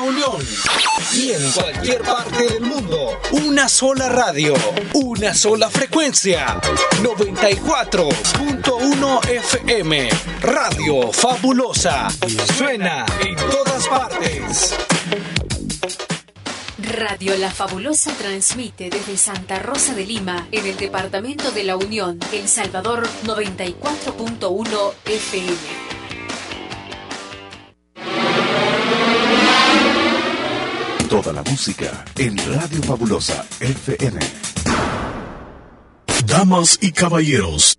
Unión. Y en cualquier parte del mundo. Una sola radio. Una sola frecuencia. 94.1 FM. Radio Fabulosa. Suena en todas partes. Radio La Fabulosa transmite desde Santa Rosa de Lima, en el departamento de La Unión, El Salvador 94.1 FM. Toda la música en Radio Fabulosa FM. Damas y caballeros,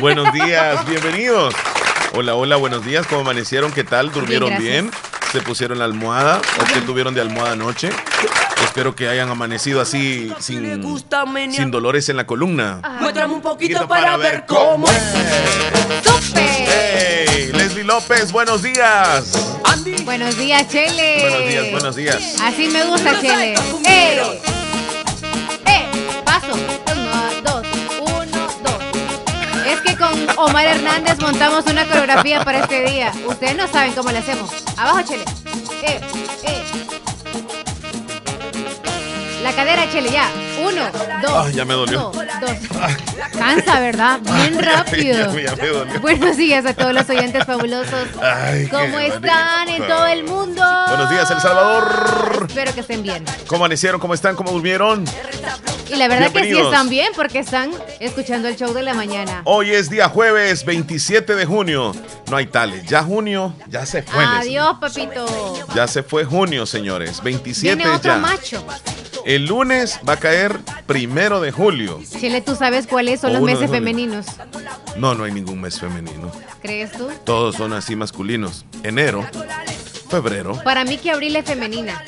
Buenos días, bienvenidos. Hola, hola, buenos días. ¿Cómo amanecieron? ¿Qué tal? ¿Durmieron Bien, bien? ¿Se pusieron la almohada? ¿O qué tuvieron de almohada anoche? Espero que hayan amanecido así sin, sin dolores en la columna. Muéstrame un poquito para ver cómo ¡Hey! Leslie López, buenos días. Buenos días, Chele. Buenos días, buenos días. Así me gusta, Chele. ¡Eh! Omar Hernández montamos una coreografía para este día. Ustedes no saben cómo le hacemos. Abajo, Chele. ¡Eh! ¡Eh! La cadera, Chele, ya. Uno, dos. Ah, ya me dolió. uno, dos. Cansa, ¿verdad? Bien rápido. Ya, ya me dolió. Buenos días a todos los oyentes fabulosos. Ay, ¿Cómo están en todo el mundo? Buenos días, El Salvador. Espero que estén bien. ¿Cómo amanecieron? ¿Cómo están? ¿Cómo durmieron? Y la verdad que sí están bien porque están escuchando el show de la mañana. Hoy es día jueves 27 de junio. No hay tales. Ya junio, ya se fue. Adiós, papito. Ya se fue junio, señores. 27 Viene otro ya. macho. El lunes va a caer primero de julio. Chile, ¿tú sabes cuáles son O los meses femeninos? No, no hay ningún mes femenino. ¿Crees tú? Todos son así masculinos. Enero, febrero. Para mí que abril es femenina.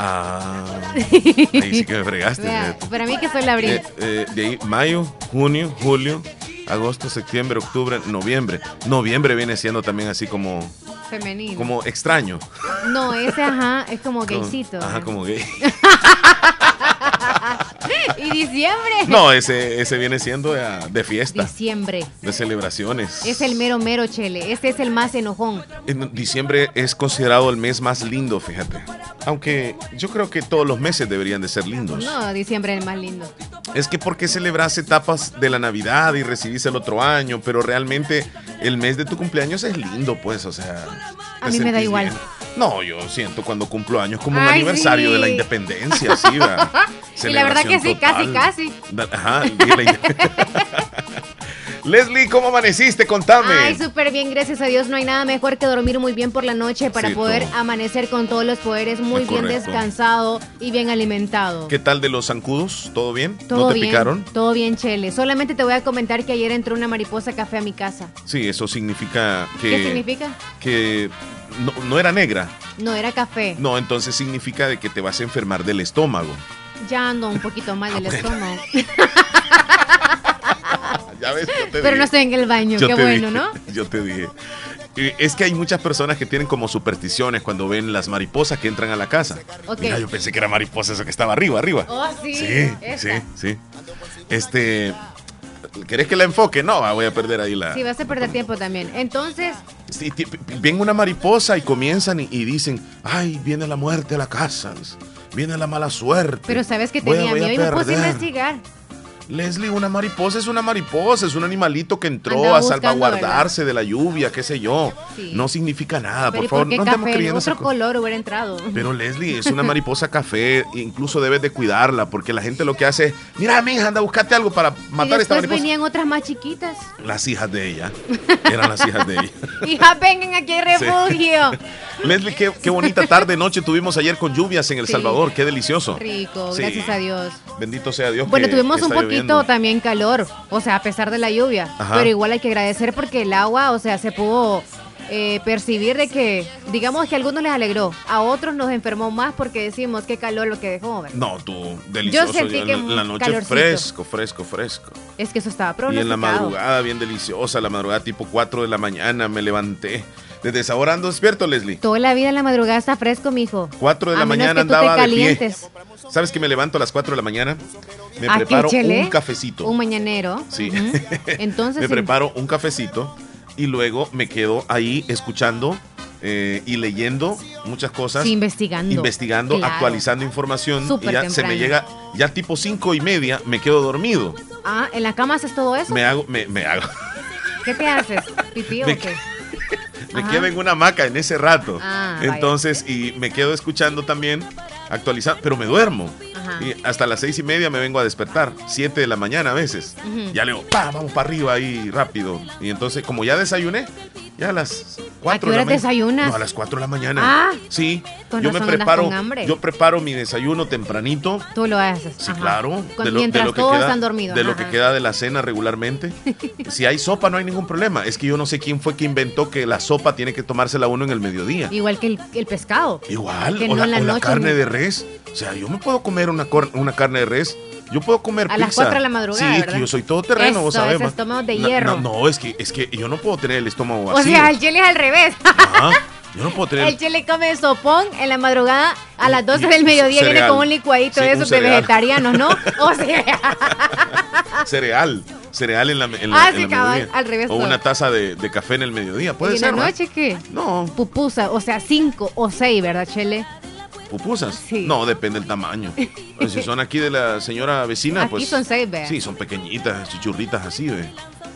Ah, ahí sí que me fregaste. Vea, para mí que soy la abril. Eh, eh, de ahí, mayo, junio, julio, agosto, septiembre, octubre, noviembre. Noviembre viene siendo también así como, femenino. como extraño. No, ese ajá es como Como- gaycito. Ajá, como gay. y diciembre. No, ese, ese viene siendo eh, de fiesta, Diciembre. de celebraciones. Es el mero mero, Chele. Este es el más enojón. En diciembre es considerado el mes más lindo, fíjate. Aunque yo creo que todos los meses deberían de ser lindos. No, diciembre es el más lindo. Es que porque celebras etapas de la Navidad y recibís el otro año, pero realmente el mes de tu cumpleaños es lindo, pues, o sea. A mí me da igual. bien. No, yo siento cuando cumplo años como un Ay, aniversario sí. de la independencia, sí, ¿verdad? Y la verdad que sí, casi. Da- Ajá, y la Leslie, ¿cómo amaneciste? Contame. Ay, súper bien, gracias a Dios. No hay nada mejor que dormir muy bien por la noche para Sí, poder todo. amanecer con todos los poderes muy Es bien correcto. descansado y bien alimentado. ¿Qué tal de los zancudos? ¿Todo bien? Todo ¿No te bien, picaron? todo bien, Chele. Solamente te voy a comentar que ayer entró una mariposa café a mi casa. Sí, eso significa que. ¿Qué significa? Que no, no era negra. No, era café. No, entonces significa de que te vas a enfermar del estómago. Ya ando un poquito mal del Ah, estómago. Ya ves, yo te Pero dije. no estoy en el baño, Yo qué bueno, dije, ¿no? Yo te dije. Es que hay muchas personas que tienen como supersticiones cuando ven las mariposas que entran a la casa. Ok. Mira, yo pensé que era mariposa eso que estaba arriba, arriba. Oh, sí. sí, esa. sí, sí. Este, ¿querés que la enfoque? No, ah, voy a perder ahí la. Sí, vas a perder tiempo también. Entonces, Sí, ven una mariposa y comienzan y, y dicen, ay, viene la muerte a la casa, viene la mala suerte. pero sabes que tenía miedo y me puse a perder". investigar. Leslie, una mariposa es una mariposa, es un animalito que entró a buscando, salvaguardarse de la lluvia, qué sé yo. Sí. No significa nada, Pero por ¿y favor, por no estemos café? creyendo Otro color hubiera entrado. Pero Leslie, es una mariposa café, incluso debes de cuidarla, porque la gente lo que hace es, mira, mija, anda, buscate algo para y matar a esta mariposa. venían otras más chiquitas. Las hijas de ella, eran las hijas de ella. Hija, vengan aquí al refugio. Leslie, qué, qué bonita tarde, noche tuvimos ayer con lluvias en El Sí. Salvador, qué delicioso. Rico, gracias a Dios. Bendito sea Dios. Bueno, que- tuvimos un está poquito también calor, o sea, a pesar de la lluvia. Ajá. Pero igual hay que agradecer porque el agua, o sea, se pudo eh, percibir de que, digamos que a algunos les alegró, a otros nos enfermó más porque decimos qué calor lo que dejó. No, tú, delicioso. Yo sentí que la noche fresco, fresco, fresco. Es que eso estaba pronosticado. Y en la madrugada, bien deliciosa, la madrugada tipo 4 de la mañana, me levanté. Desde esa hora ando despierto, Leslie. Toda la vida en la madrugada está fresco, mijo. 4 de la mañana andaba de pie. ¿Sabes que me levanto a las 4 de la mañana? Me preparo un cafecito. Un mañanero. Sí. Entonces. me preparo un cafecito y luego me quedo ahí escuchando eh, y leyendo muchas cosas. investigando. Investigando, actualizando información. y ya se me llega, ya tipo cinco y media, me quedo dormido. Ah, ¿en la cama haces todo eso? Me hago, me, me hago. ¿Qué te haces? ¿Pipí o qué? Me quedo en una hamaca en ese rato. Ah, Entonces, y me quedo escuchando también, actualizando, pero me duermo. Y hasta las seis y media me vengo a despertar, siete de la mañana a veces. Ya le digo, vamos para arriba ahí rápido. Y entonces, como ya desayuné, ya a las 4 ¿A qué hora desayunas? No, a las 4 de la mañana. Ah, sí. yo me preparo, yo preparo mi desayuno tempranito. Tú lo haces. Sí, claro. de lo, mientras todos queda, están dormidos. De lo que queda de la cena regularmente. si hay sopa no hay ningún problema. Es que yo no sé quién fue que inventó que la sopa tiene que tomársela uno en el mediodía. Igual que el, pescado. Igual. o la, carne de res. O sea, yo me puedo comer una, una carne de res yo puedo comer a las 4 de la madrugada. Sí, que yo soy todo terreno, vos sabés. Es estómago de hierro. No, es que es que yo no puedo tener el estómago vacío. O sea, el chile es al revés. Yo no puedo tener. El chile come sopón en la madrugada a las 12 del mediodía viene con un licuadito de esos de vegetarianos, ¿no? O sea. cereal. Cereal en la, en ah, sí, al revés. O una taza de, de, café en el mediodía. ¿Puede ¿Y ser? ¿Y en la noche qué? No. Pupusa, o sea, 5 o 6, ¿verdad, Chele? ¿Pupusas? Sí. No, depende del tamaño. Si son aquí de la señora vecina, aquí pues. son seis, ¿ve? Sí, son pequeñitas, chichurritas así, ¿ve?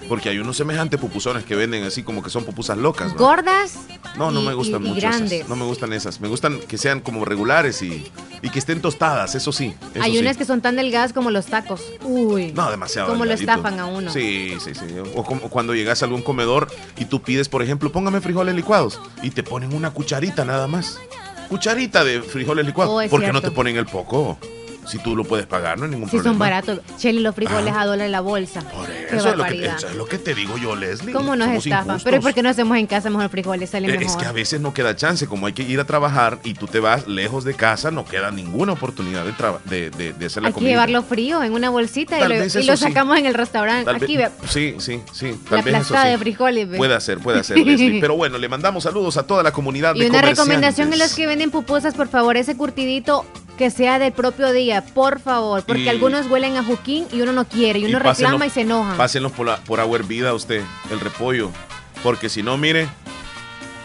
Porque hay unos semejantes pupusones que venden así como que son pupusas locas. ¿Gordas? No, no me gustan mucho. Esas. No me gustan esas. Me gustan que sean como regulares y, y que estén tostadas, eso sí. hay unas que son tan delgadas como los tacos. Uy. No, demasiado. Como lo estafan a uno. Sí, sí, sí. O como cuando llegas a algún comedor y tú pides, por ejemplo, póngame frijoles licuados y te ponen una cucharita nada más cucharita de frijoles licuados. Oh, ¿Por qué no te ponen el poco? Si tú lo puedes pagar, no hay ningún problema. Si son baratos. Cheli, los frijoles a dólar la bolsa. Por eso, es lo, que, eso es lo que te digo yo, Leslie. ¿Cómo nos estafan? Pero ¿por qué no hacemos en casa mejor frijoles? Salen mejor. Es que a veces no queda chance. Como hay que ir a trabajar y tú te vas lejos de casa, no queda ninguna oportunidad de, de, de, hacer la hay comida. Hay que llevarlo frío en una bolsita y lo, sacamos en el restaurante. Aquí, ve. Sí, sí, sí. Tal la vez de frijoles. Puede ser, puede ser, Leslie. Pero bueno, le mandamos saludos a toda la comunidad y una recomendación en los que venden pupusas, por favor, ese curtidito que sea del propio día, por favor, porque algunos huelen a juquín y uno no quiere, y uno reclama y se enoja. Pásenlos por, por agua hervida usted, el repollo, porque si no, mire,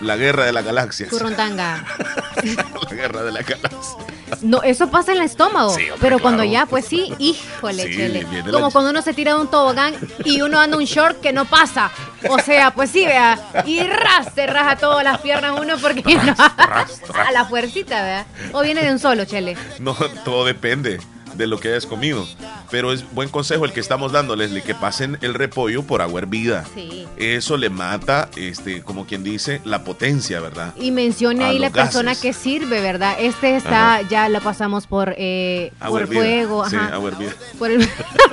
la guerra de las galaxias. La guerra de la galaxias. No, eso pasa en el estómago. pero cuando ya, pues sí, híjole, chele. Como cuando uno se tira de un tobogán y uno anda un short que no pasa. O sea, pues sí, vea. Y ras, se raja todas las piernas uno porque no. a la fuercita, vea. O viene de un solo, chele. No, todo depende de lo que hayas comido. Pero es buen consejo el que estamos dando, Leslie, que pasen el repollo por agua hervida. Sí. Eso le mata, este, como quien dice, la potencia, ¿verdad? Y mencione ahí la persona que sirve, ¿verdad? Este está, ya lo pasamos por, eh, por fuego. Sí, agua hervida. Por el,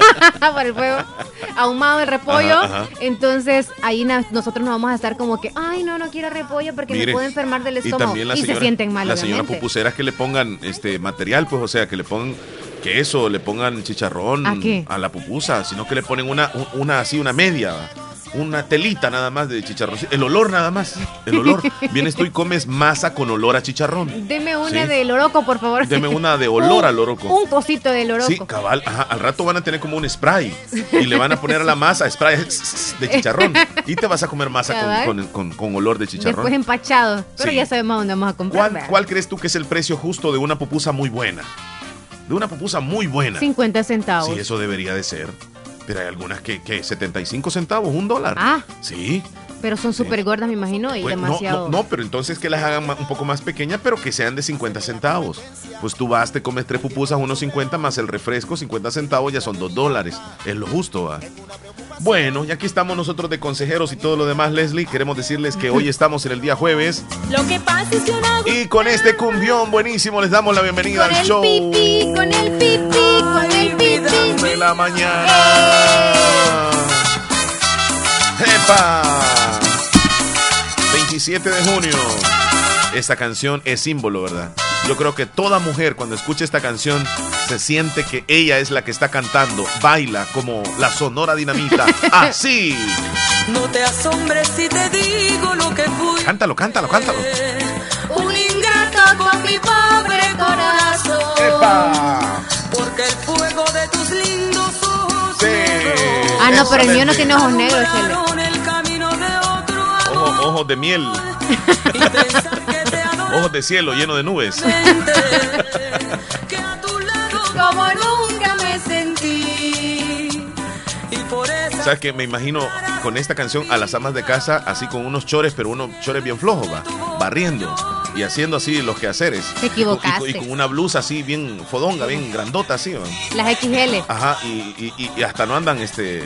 por el fuego. Ahumado el repollo. Entonces, ahí nosotros nos vamos a estar como que, ay, no, no quiero repollo porque me puedo enfermar del estómago. Y, se sienten mal. La señora pupusera que le pongan este material, pues, o sea, que le pongan queso, le pongan chicharrón ¿A, la pupusa, sino que le ponen una, una así, una media, una telita nada más de chicharrón. El olor nada más, el olor. Vienes tú y comes masa con olor a chicharrón. Deme una de loroco, por favor. Deme una de olor a loroco. Un cosito de loroco. Sí, cabal. al rato van a tener como un spray y le van a poner a la masa spray de chicharrón. Y te vas a comer masa con, olor de chicharrón. Después empachado. Pero ya sabemos dónde vamos a comprar. ¿Cuál, ¿Cuál crees tú que es el precio justo de una pupusa muy buena? De una pupusa muy buena. 50 centavos. Sí, eso debería de ser. Pero hay algunas que, que 75 centavos, un dólar. Ah. Sí. Pero son súper gordas, me imagino, y pues, demasiado. No, no, pero entonces que las hagan un poco más pequeñas, pero que sean de 50 centavos. Pues tú vas, te comes tres pupusas, unos 50 más el refresco, 50 centavos, ya son 2 dólares. Es lo justo, ¿va? Bueno, y aquí estamos nosotros de consejeros y todo lo demás, Leslie. Queremos decirles que hoy estamos en el día jueves. Lo que pasa es que Y con este cumbión buenísimo les damos la bienvenida al show. Pipí, con el pipí, con el pipí. De la mañana. ¡Epa! 17 de junio. Esta canción es símbolo, ¿verdad? Yo creo que toda mujer cuando escucha esta canción se siente que ella es la que está cantando, baila como la sonora dinamita. Así. No te asombres si te digo lo que fui. Cántalo, cántalo, cántalo. Un ingrato con mi pobre corazón. Porque el fuego de tus lindos ojos. Sí. Ah, no, pero el mío no tiene ojos negros. Ojos, ojos de miel. ojos de cielo lleno de nubes. Como nunca me sentí. Y por eso. ¿Sabes qué? Me imagino con esta canción a las amas de casa así con unos chores, pero unos chores bien flojos, va. Barriendo y haciendo así los quehaceres. Te Y con- y con- equivocaste. Y, con una blusa así bien fodonga, bien grandota así, va. Las XL. Ajá, y- y hasta no andan, este.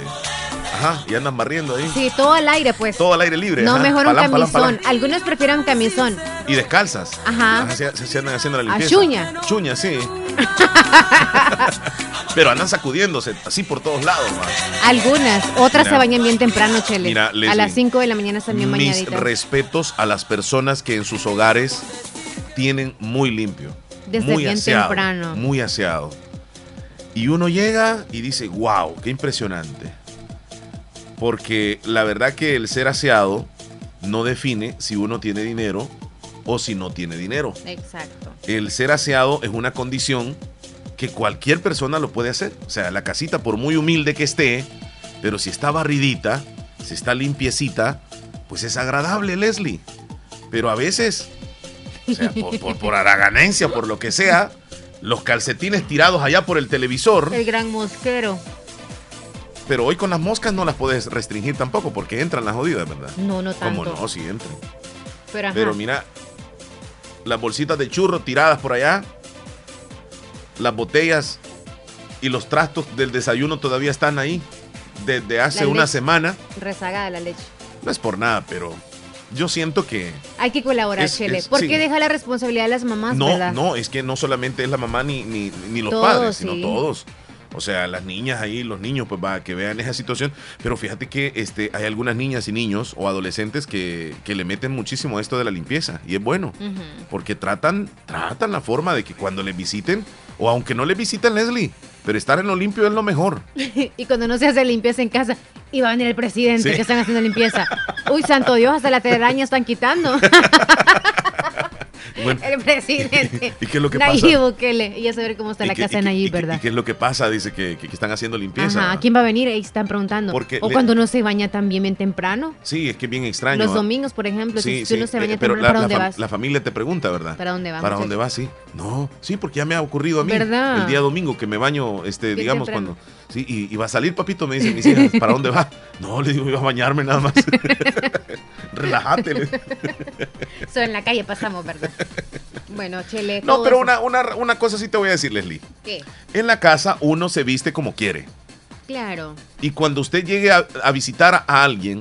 Ajá, y andan barriendo ahí. Sí, todo al aire, pues. Todo al aire libre. No, ajá, mejor un palán, camisón. palán. Algunos prefieren camisón. Y descalzas. Ajá. Se, se- se andan haciendo la A limpieza. chuña. Chuña, sí. Pero andan sacudiéndose así por todos lados, va. Algunas. Otras Mira. se bañan bien temprano, Chele. Mira, a Leslie, las 5 de la mañana están bien Mis bañaditas. respetos a las personas que en sus hogares tienen muy limpio. Desde muy bien aseado, temprano. Muy aseado. Y uno llega y dice, wow, qué impresionante. Porque la verdad que el ser aseado no define si uno tiene dinero o si no tiene dinero. Exacto. El ser aseado es una condición que cualquier persona lo puede hacer. O sea, la casita, por muy humilde que esté, pero si está barridita, si está limpiecita, pues es agradable, Leslie. Pero a veces, o sea, por, por, por haraganencia, por lo que sea, los calcetines tirados allá por el televisor, El gran mosquero. Pero hoy con las moscas no las puedes restringir tampoco porque entran las jodidas, ¿verdad? No, no tanto. ¿Cómo no? Sí entran. Pero, mira, las bolsitas de churro tiradas por allá, las botellas y los trastos del desayuno todavía están ahí desde hace una semana. Rezagada la leche. No es por nada, pero yo siento que Hay que colaborar, Es- Chele. es- ¿Por sí. qué deja la responsabilidad de las mamás, no, verdad? no, es que no solamente es la mamá ni, ni, ni los Todos, padres, sino sí. todos. O sea, las niñas ahí, los niños, pues va, que vean esa situación. Pero fíjate que este, hay algunas niñas y niños o adolescentes que, que le meten muchísimo a esto de la limpieza. Y es bueno. Porque tratan, tratan la forma de que cuando les visiten, o aunque no les visiten, Leslie, pero estar en lo limpio es lo mejor. y cuando no se hace limpieza en casa, y va a venir el presidente Sí. que están haciendo limpieza. Uy, santo Dios, hasta la telaraña están quitando. Bueno, el presidente. ¿Y qué es lo que Nayib pasa? Bukele. Y ya saber cómo está ¿Y la casa de Nayib, ¿verdad? ¿Y qué es lo que pasa? Dice que, que- que están haciendo limpieza. Ajá, ¿quién va a venir? Ahí están preguntando. Porque o le- cuando no se baña también bien temprano. Sí, es que es bien extraño. Los ¿ah? domingos, por ejemplo, Sí, si sí, uno se eh, baña pero temprano, la, ¿para la dónde fam- vas? la familia te pregunta, ¿verdad? ¿Para dónde vas, ¿Para dónde vas? Sí. No, sí, porque ya me ha ocurrido a mí. ¿Verdad? El día domingo que me baño, este, Bien digamos, temprano. cuando. Sí, y, y va a salir, papito, me dicen mis hijas, ¿para dónde va? No, le digo, iba a bañarme nada más. Relájate. Eso en la calle pasamos, ¿verdad? bueno, Chele. No, pero una, una, una cosa sí te voy a decir, Leslie. ¿Qué? En la casa uno se viste como quiere. Claro. Y cuando usted llegue a, a visitar a alguien,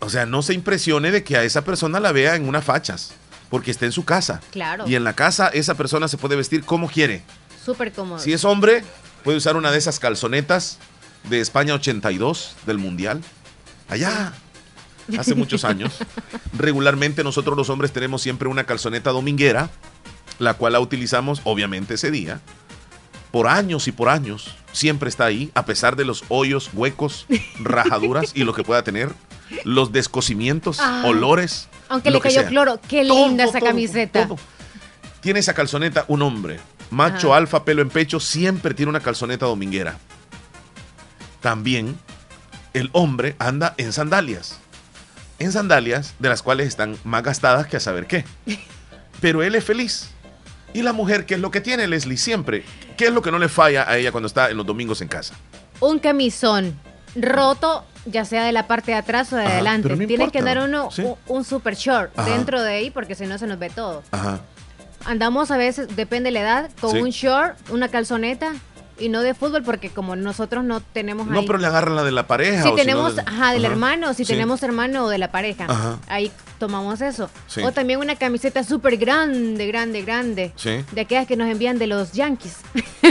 o sea, no se impresione de que a esa persona la vea en unas fachas, porque está en su casa. Claro. Y en la casa esa persona se puede vestir como quiere. Súper cómodo. Si es hombre, puede usar una de esas calzonetas de España 82 del Mundial. Allá, hace muchos años. Regularmente nosotros los hombres tenemos siempre una calzoneta dominguera, la cual la utilizamos obviamente ese día. Por años y por años, siempre está ahí, a pesar de los hoyos, huecos, rajaduras y lo que pueda tener, los descosimientos, Ay. olores. Aunque lo le que cayó sea. cloro. Qué Todo, linda esa todo, camiseta. todo. Tiene esa calzoneta un hombre. Macho, Ajá. alfa, pelo en pecho, siempre tiene una calzoneta dominguera. También el hombre anda en sandalias. En sandalias de las cuales están más gastadas que a saber qué. Pero él es feliz. Y la mujer, ¿qué es lo que tiene, Leslie? Siempre. ¿Qué es lo que no le falla a ella cuando está en los domingos en casa? Un camisón roto, ya sea de la parte de atrás o de Ajá, adelante. no Tiene importa. que dar uno Sí. un, un super short Ajá. dentro de ahí porque si no se nos ve todo. Ajá. Andamos a veces, depende de la edad, con Sí. un short, una calzoneta y no de fútbol porque como nosotros no tenemos No, ahí. pero le agarran la de la pareja. si o no tenemos, de- ajá, del Ajá. hermano, si Sí. tenemos hermano o de la pareja, Ajá. ahí tomamos eso. Sí. O también una camiseta súper grande, grande, grande. Sí. De aquellas que nos envían de los Yankees.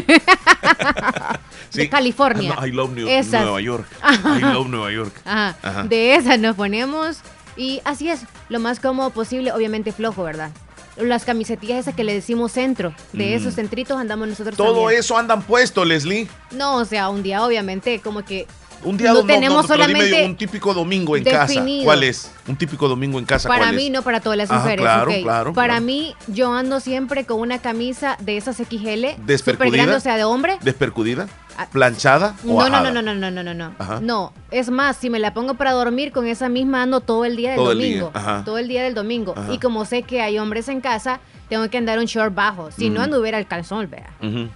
De California. No, I love New- Esas. Nueva York. I love Nueva York. Ajá. Ajá. De esas nos ponemos y así es. lo más cómodo posible, obviamente flojo, ¿verdad? Las camisetillas esas que le decimos centro, de mm. esos centritos andamos nosotros Todo eso andan puesto, Leslie. No, o sea, un día obviamente como que un día no, tenemos solamente un típico domingo en casa. ¿Cuál es? Un típico domingo en casa. Para mí, no para todas las mujeres. claro, claro. Para mí, yo ando siempre con una camisa de esas XL. Grande, o sea, de hombre. ¿Despercudida? ¿Planchada? No, o no, no, no, no, no, no, no, no. No, es más, si me la pongo para dormir, con esa misma ando todo el día del domingo. Todo el día del domingo. Y como sé que hay hombres en casa, tengo que andar un short bajo. Si no, anduviera el calzón, vea.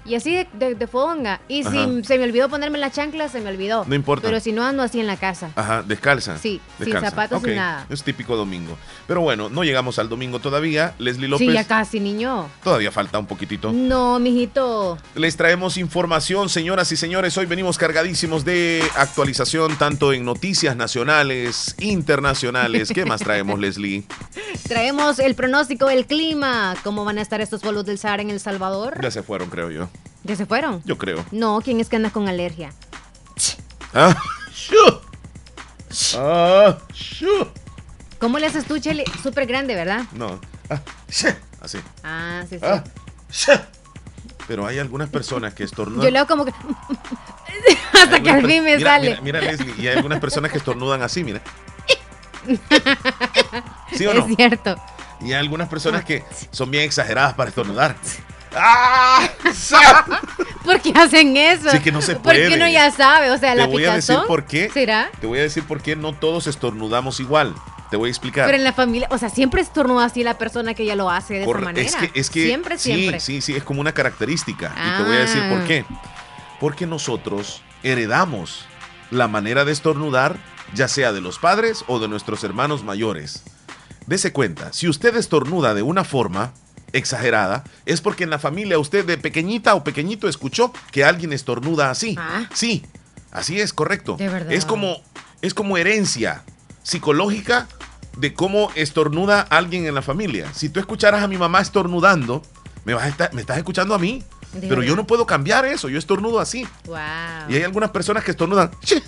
Y así de, de, fonga. Y si se me olvidó ponerme la chancla, se me olvidó. No importa. Pero si no, ando así en la casa. Ajá, descalza. Sí, sin zapatos ni nada. Es típico domingo. Pero bueno, no llegamos al domingo todavía. Leslie López. Sí, ya casi, niño. Todavía falta un poquitito. No, mijito. Les traemos información, señoras y señores. Hoy venimos cargadísimos de actualización, tanto en noticias nacionales, internacionales. ¿Qué más traemos, Leslie? Traemos el pronóstico del clima ¿Cómo van a estar estos pueblos del Sahara en El Salvador? Ya se fueron, creo yo. ¿Ya se fueron? Yo creo. No, ¿quién es que anda con alergia? Ah, ah, ¿Cómo le haces tú, Chele? Súper grande, ¿verdad? No. Ah, así. Ah, sí, sí. Pero hay algunas personas que estornudan. Yo leo como que. Hasta que al fin me sale. Mira, Leslie, y hay algunas personas que estornudan así, mira. ¿Sí o no? Es cierto. Y hay algunas personas que son bien exageradas para estornudar. ¡Ah! ¿Por qué hacen eso? Sí, que no se puede. Porque uno ya sabe, o sea, Te la voy a decir por qué. ¿Será? Te voy a decir por qué no todos estornudamos igual. Te voy a explicar. Pero en la familia, o sea, siempre estornuda así la persona que ya lo hace de esa manera. Es que, es que siempre, sí, siempre. Sí, sí, es como una característica. Y te voy a decir por ah. qué. Porque nosotros heredamos la manera de estornudar, ya sea de los padres o de nuestros hermanos mayores. Dese cuenta, si usted estornuda de una forma exagerada, es porque en la familia usted de pequeñita o pequeñito escuchó que alguien estornuda así. Ah. Sí, así es, correcto. Es como, es como herencia psicológica de cómo estornuda alguien en la familia. Si tú escucharas a mi mamá estornudando, me, vas a estar, me estás escuchando a mí. Pero yo no puedo cambiar eso, yo estornudo así. Y hay algunas personas que estornudan. Sí,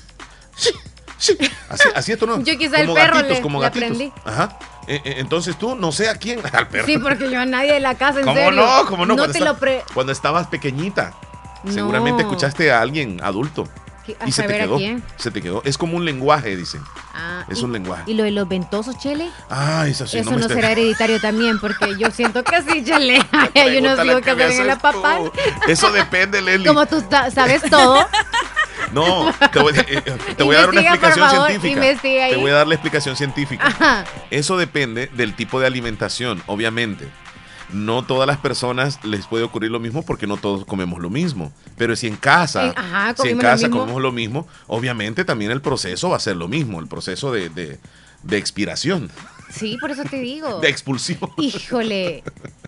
sí, sí. Así, así estornudan. Yo quizá el perro le, como Aprendí. Ajá. Eh, eh, entonces tú, no sé a quién, al perro. Sí, porque yo a nadie de la casa, en ¿Cómo serio. no? ¿Cómo no? no cuando, te lo pre... cuando estabas pequeñita, seguramente escuchaste a alguien adulto. Y se te quedó. Se te quedó. Es como un lenguaje, dicen. Ah, es un lenguaje. ¿Y lo de los ventosos, Chele? Ah, eso sí. Eso no, será hereditario también, porque yo siento que sí, Chele. Hay unos hijos que hacen en la papá. Eso depende, Leli. Como tú sabes todo. No, te voy, eh, a dar una explicación científica. Te voy a dar la explicación científica. Eso depende del tipo de alimentación, obviamente. No todas las personas les puede ocurrir lo mismo porque no todos comemos lo mismo. Pero si en casa, si en casa comemos lo mismo, obviamente también el proceso va a ser lo mismo, el proceso de, de expiración. Sí, por eso te digo. De expulsión. Híjole.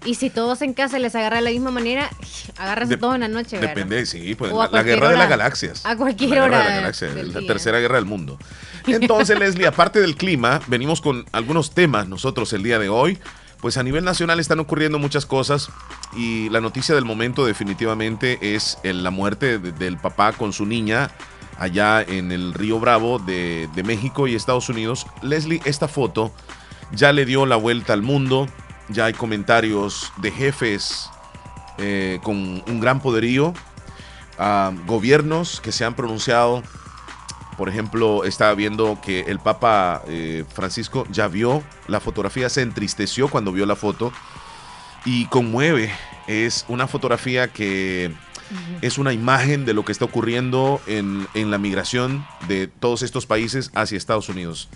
Y si todos en casa les agarra de la misma manera, agárrase todo en la noche, Depende, sí, pues la, guerra de las galaxias. A cualquier hora. la tercera guerra del mundo. Entonces, Leslie, aparte del clima, venimos con algunos temas nosotros el día de hoy. Pues a nivel nacional están ocurriendo muchas cosas y la noticia del momento definitivamente es la muerte del papá con su niña allá en el río Bravo de, de México y Estados Unidos. Leslie, esta foto ya le dio la vuelta al mundo, ya hay comentarios de jefes eh, con un gran poderío, gobiernos que se han pronunciado. Por ejemplo, estaba viendo que el Papa eh, Francisco ya vio la fotografía, se entristeció cuando vio la foto y conmueve. Es una fotografía que es una imagen de lo que está ocurriendo en, en la migración de todos estos países hacia Estados Unidos.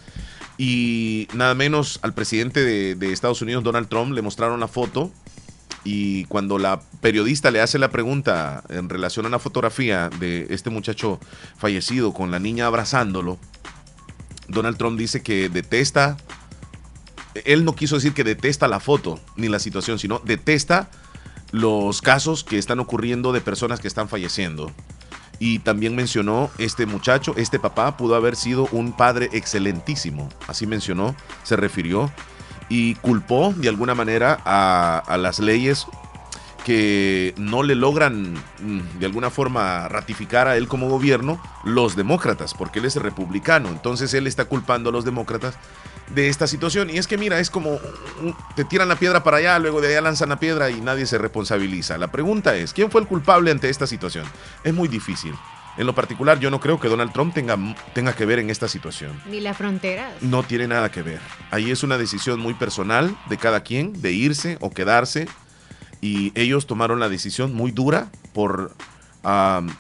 Y nada menos al presidente de, Estados Unidos, Donald Trump, le mostraron la foto y cuando la periodista le hace la pregunta en relación a la fotografía de este muchacho fallecido con la niña abrazándolo, Donald Trump dice que detesta, él no quiso decir que detesta la foto ni la situación, sino detesta los casos que están ocurriendo de personas que están falleciendo. Y también mencionó este muchacho, este papá pudo haber sido un padre excelentísimo. Así mencionó, se refirió y culpó de alguna manera a, las leyes que no le logran mm, de alguna forma ratificar a él como gobierno los demócratas, porque él es republicano. Entonces él está culpando a los demócratas de esta situación. Y es que mira, es como te tiran la piedra para allá, luego de allá lanzan la piedra y nadie se responsabiliza. La pregunta es, ¿quién fue el culpable ante esta situación? Es muy difícil. En lo particular, yo no creo que Donald Trump tenga, tenga que ver en esta situación. Ni la frontera. No tiene nada que ver. Ahí es una decisión muy personal de cada quien, de irse o quedarse. Y ellos tomaron la decisión muy dura por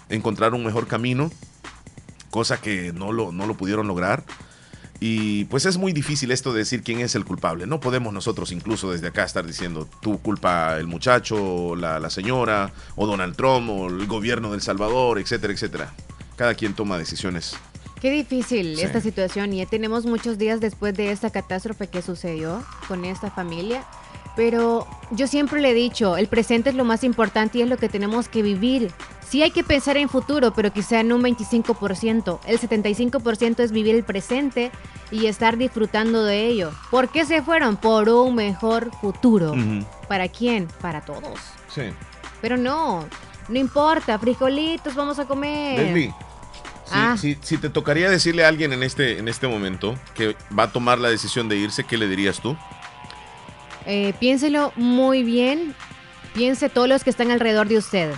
encontrar un mejor camino, cosa que no lo, no lo pudieron lograr. Y pues es muy difícil esto de decir quién es el culpable. No podemos nosotros incluso desde acá estar diciendo tú culpa el muchacho, la, la señora, o Donald Trump, o el gobierno del Salvador, etcétera, etcétera. Cada quien toma decisiones. Qué difícil esta situación y ya tenemos muchos días después de esta catástrofe que sucedió con esta familia. Pero yo siempre le he dicho, el presente es lo más importante y es lo que tenemos que vivir. Sí hay que pensar en futuro, pero quizá en un 25%. El 75% es vivir el presente y estar disfrutando de ello. ¿Por qué se fueron? Por un mejor futuro. ¿Para quién? Para todos. Sí. Pero no, no importa, frijolitos vamos a comer. Ah. si, te tocaría decirle a alguien en este, en este momento que va a tomar la decisión de irse, ¿qué le dirías tú? Eh, piénselo muy bien. Piense todos los que están alrededor de usted.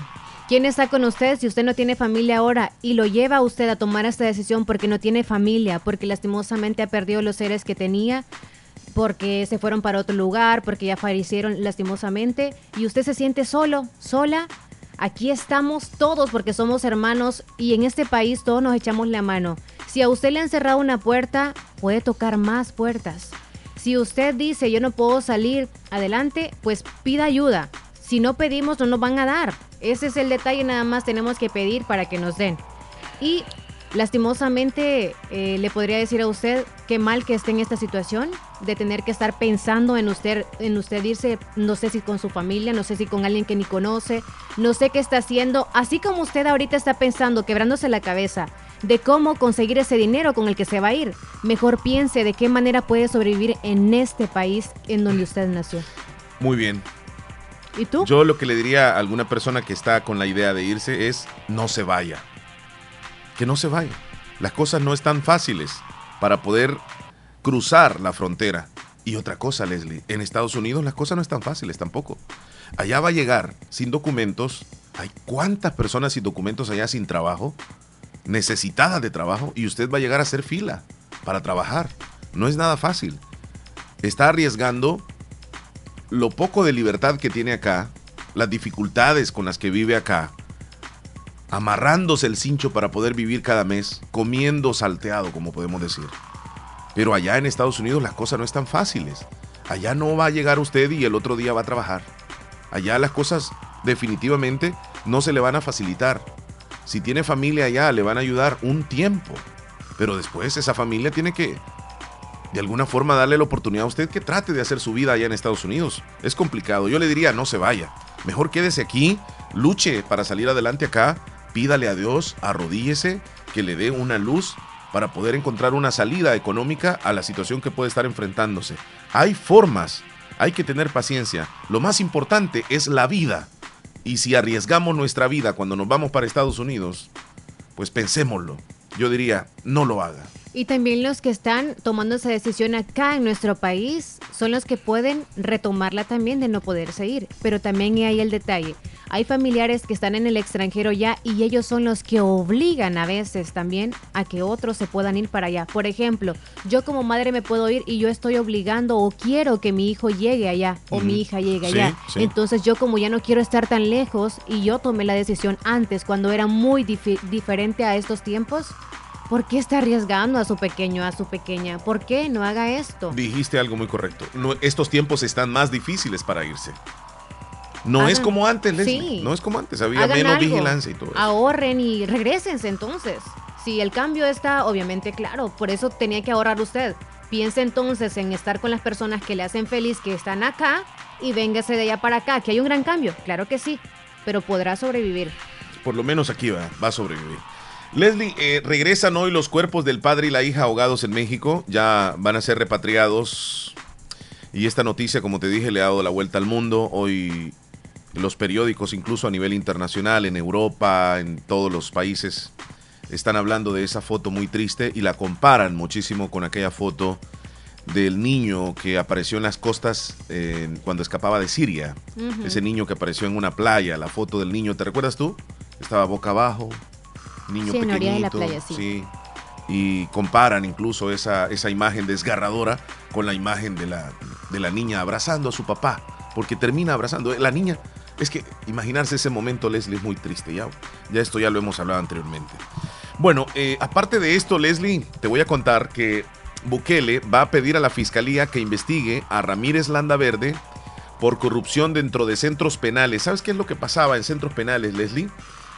¿Quién está con usted si usted no tiene familia ahora y lo lleva a usted a tomar esta decisión porque no tiene familia, porque lastimosamente ha perdido los seres que tenía, porque se fueron para otro lugar, porque ya fallecieron lastimosamente y usted se siente solo, sola? Aquí estamos todos porque somos hermanos y en este país todos nos echamos la mano. Si a usted le han cerrado una puerta, puede tocar más puertas. Si usted dice yo no puedo salir adelante, pues pida ayuda. Si no pedimos, no nos van a dar. Ese es el detalle, nada más tenemos que pedir para que nos den. Y lastimosamente eh, le podría decir a usted qué mal que esté en esta situación de tener que estar pensando en usted, en usted irse, no sé si con su familia, no sé si con alguien que ni conoce, no sé qué está haciendo, así como usted ahorita está pensando, quebrándose la cabeza de cómo conseguir ese dinero con el que se va a ir. Mejor piense de qué manera puede sobrevivir en este país en donde usted nació. Muy bien. ¿Y tú? Yo lo que le diría a alguna persona que está con la idea de irse es no se vaya. Que no se vaya. Las cosas no están fáciles para poder cruzar la frontera. Y otra cosa, Leslie, en Estados Unidos las cosas no están fáciles tampoco. Allá va a llegar sin documentos. Hay cuántas personas sin documentos allá sin trabajo necesitada de trabajo y usted va a llegar a hacer fila para trabajar. No es nada fácil. Está arriesgando lo poco de libertad que tiene acá, las dificultades con las que vive acá, amarrándose el cincho para poder vivir cada mes, comiendo salteado, como podemos decir. Pero allá en Estados Unidos las cosas no están fáciles. Allá no va a llegar usted y el otro día va a trabajar. Allá las cosas definitivamente no se le van a facilitar. Si tiene familia allá, le van a ayudar un tiempo. Pero después esa familia tiene que, de alguna forma, darle la oportunidad a usted que trate de hacer su vida allá en Estados Unidos. Es complicado. Yo le diría, no se vaya. Mejor quédese aquí, luche para salir adelante acá, pídale a Dios, arrodíllese, que le dé una luz para poder encontrar una salida económica a la situación que puede estar enfrentándose. Hay formas, hay que tener paciencia. Lo más importante es la vida. Y si arriesgamos nuestra vida cuando nos vamos para Estados Unidos, pues pensémoslo. Yo diría, no lo haga. Y también los que están tomando esa decisión acá en nuestro país son los que pueden retomarla también de no poder seguir. Pero también hay el detalle. Hay familiares que están en el extranjero ya y ellos son los que obligan a veces también a que otros se puedan ir para allá. Por ejemplo, yo como madre me puedo ir y yo estoy obligando o quiero que mi hijo llegue allá o mi hija llegue allá. Entonces yo como ya no quiero estar tan lejos y yo tomé la decisión antes cuando era muy diferente a estos tiempos, ¿Por qué está arriesgando a su pequeño, a su pequeña? ¿Por qué no haga esto? Dijiste algo muy correcto. estos tiempos están más difíciles para irse. No es como antes, Leslie. No es como antes. Había menos vigilancia y todo eso. Ahorren y regresense entonces. Si el cambio está, obviamente, claro. Por eso tenía que ahorrar usted. Piense entonces en estar con las personas que le hacen feliz, que están acá, y véngase de allá para acá. Que hay un gran cambio, claro que sí. Pero podrá sobrevivir. Por lo menos aquí va, va a sobrevivir. Leslie, eh, regresan hoy los cuerpos del padre y la hija ahogados en México. Ya van a ser repatriados. Y esta noticia, como te dije, le ha dado la vuelta al mundo. Hoy los periódicos, incluso a nivel internacional, en Europa, en todos los países, están hablando de esa foto muy triste y la comparan muchísimo con aquella foto del niño que apareció en las costas cuando escapaba de Siria. Ese niño que apareció en una playa, la foto del niño, ¿te recuerdas tú? Estaba boca abajo, niño sí, pequeñito. de la playa, sí. Y comparan incluso esa, esa imagen desgarradora con la imagen de la, de la niña abrazando a su papá, porque termina abrazando. La niña, es que imaginarse ese momento, Leslie, es muy triste. Ya, ya esto ya lo hemos hablado anteriormente. Bueno, eh, aparte de esto, Leslie, te voy a contar que Bukele va a pedir a la fiscalía que investigue a Ramírez Landaverde por corrupción dentro de centros penales. ¿Sabes qué es lo que pasaba en centros penales, Leslie?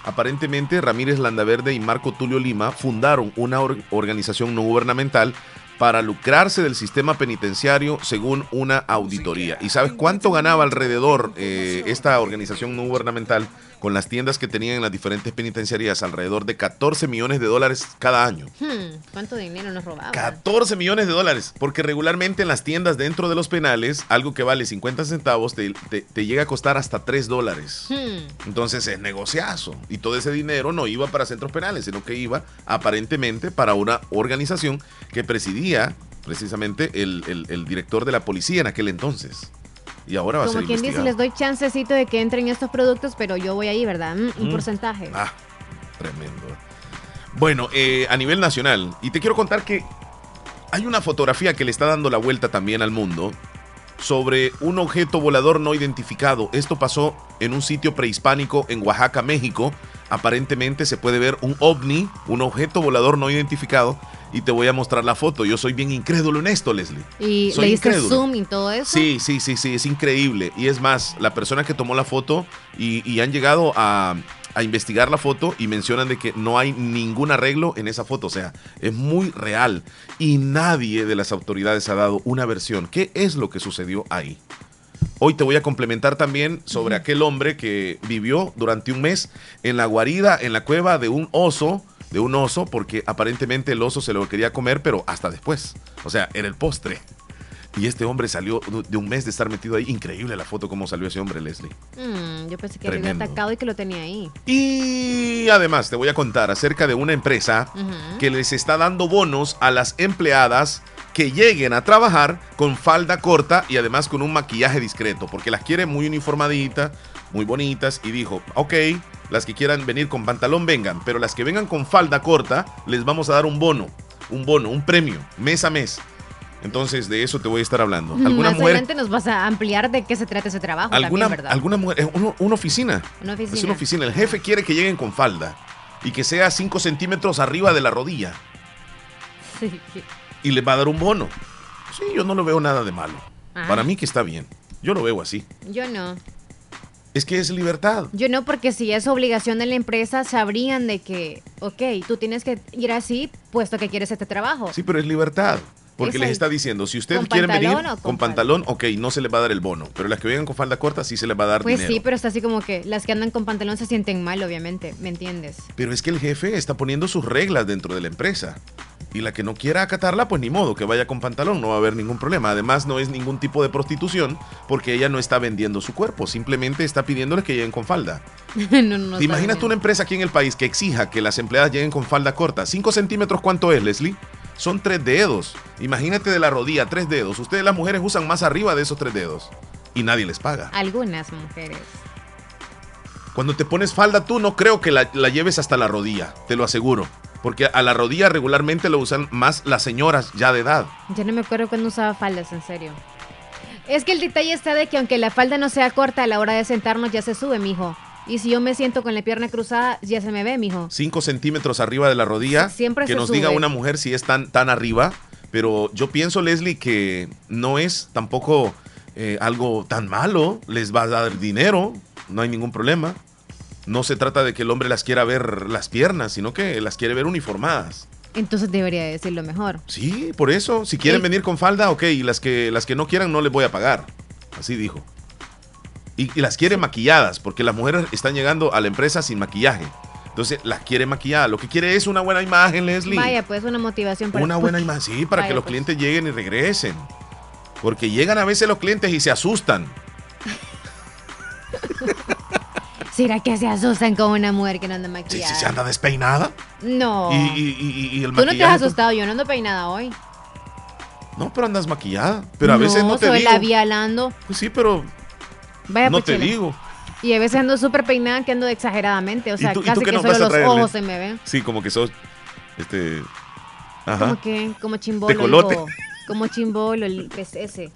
Aparentemente, Ramírez Landaverde y Marco Tulio Lima fundaron una organización no gubernamental para lucrarse del sistema penitenciario según una auditoría. ¿Y sabes cuánto ganaba alrededor eh, esta organización no gubernamental? Con las tiendas que tenían en las diferentes penitenciarías, alrededor de 14 millones de dólares cada año. Hmm, ¿Cuánto dinero nos robaban? 14 millones de dólares, porque regularmente en las tiendas dentro de los penales, algo que vale 50 centavos te, llega a costar hasta 3 dólares. Hmm. Entonces es negociazo. Y todo ese dinero no iba para centros penales, sino que iba aparentemente para una organización que presidía precisamente el director de la policía en aquel entonces. Y ahora va Como a ser quien dice, les doy chancecito de que entren estos productos, pero yo voy ahí, ¿verdad? Mm, un porcentaje. Ah, tremendo. Bueno, eh, a nivel nacional, y te quiero contar que hay una fotografía que le está dando la vuelta también al mundo sobre un objeto volador no identificado. Esto pasó en un sitio prehispánico en Oaxaca, México. Aparentemente se puede ver un ovni, un objeto volador no identificado, y te voy a mostrar la foto. Yo soy bien incrédulo en esto, Leslie. ¿Y le diste zoom y todo eso? Sí, sí, sí, sí, es increíble. Y es más, la persona que tomó la foto y, han llegado a, a, investigar la foto y mencionan de que no hay ningún arreglo en esa foto. O sea, es muy real. Y nadie de las autoridades ha dado una versión. ¿Qué es lo que sucedió ahí? Hoy te voy a complementar también sobre aquel hombre que vivió durante un mes en la guarida, en la cueva de un oso de un oso porque aparentemente el oso se lo quería comer, pero hasta después. O sea, era el postre. Y este hombre salió de un mes de estar metido ahí. Increíble la foto cómo salió ese hombre, Leslie. Mm, yo pensé que lo había atacado y que lo tenía ahí. Y además te voy a contar acerca de una empresa que les está dando bonos a las empleadas que lleguen a trabajar con falda corta y además con un maquillaje discreto, porque las quiere muy uniformaditas, muy bonitas. Y dijo, ok, las que quieran venir con pantalón vengan, pero las que vengan con falda corta les vamos a dar un bono, un bono, un premio, mes a mes. Entonces, de eso te voy a estar hablando. ¿Alguna Más adelante nos vas a ampliar de qué se trata ese trabajo ¿Alguna, también, ¿verdad? ¿Alguna mujer? una oficina. Una oficina. Es una oficina. El jefe quiere que lleguen con falda y que sea 5 centímetros arriba de la rodilla. Sí. Y les va a dar un bono. Sí, yo no lo veo nada de malo. Para mí que está bien. Yo lo veo así. Yo no. Es que es libertad. Yo no, porque si es obligación de la empresa, sabrían de que, ok, tú tienes que ir así, puesto que quieres este trabajo. Sí, pero es libertad. Porque les está diciendo, si ustedes quieren venir con, pantalón, ok, no se les va a dar el bono. Pero las que vengan con falda corta sí se les va a dar pues dinero. Pues sí, pero está así como que las que andan con pantalón se sienten mal, obviamente, ¿me entiendes? Pero es que el jefe está poniendo sus reglas dentro de la empresa. Y la que no quiera acatarla, pues ni modo, que vaya con pantalón, no va a haber ningún problema. Además, no es ningún tipo de prostitución porque ella no está vendiendo su cuerpo, simplemente está pidiéndole que lleguen con falda. no, no, ¿Te imaginas tú una empresa aquí en el país que exija que las empleadas lleguen con falda corta? ¿Cinco centímetros cuánto es, Leslie? Son tres dedos. Imagínate de la rodilla, tres dedos. Ustedes las mujeres usan más arriba de esos tres dedos y nadie les paga. Algunas mujeres. Cuando te pones falda tú no creo que la, la lleves hasta la rodilla, te lo aseguro. Porque a la rodilla regularmente lo usan más las señoras ya de edad. Yo no me acuerdo cuando usaba faldas, en serio. Es que el detalle está de que aunque la falda no sea corta a la hora de sentarnos ya se sube, mijo. Y si yo me siento con la pierna cruzada, ya se me ve, mijo. Cinco centímetros arriba de la rodilla. Siempre Que nos diga una mujer si es tan, tan arriba. Pero yo pienso, Leslie, que no es tampoco eh, algo tan malo. Les va a dar dinero. No hay ningún problema. No se trata de que el hombre las quiera ver las piernas, sino que las quiere ver uniformadas. Entonces debería decirlo mejor. Sí, por eso. Si quieren venir con falda, ok. Y las que, las que no quieran, no les voy a pagar. Así dijo. Y, las quiere maquilladas, porque las mujeres están llegando a la empresa sin maquillaje. Entonces las quiere maquilladas. Lo que quiere es una buena imagen, Leslie. Vaya, pues una motivación para Una buena imagen, sí, para que los pues. clientes lleguen y regresen. Porque llegan a veces los clientes y se asustan. ¿Será que se asustan con una mujer que no anda maquillada? Sí, sí, se anda despeinada. No. Y, el Tú no te has asustado, yo no ando peinada hoy. No, pero andas maquillada. Pero a veces no te soy digo. labialando. Pues sí, pero Vaya no te digo. Y a veces ando súper peinada que ando exageradamente. O sea, casi que solo los ojos se me ven. Sí, como que sos. Este. Ajá. Como que, como chimbolo. como chimbolo, el ese.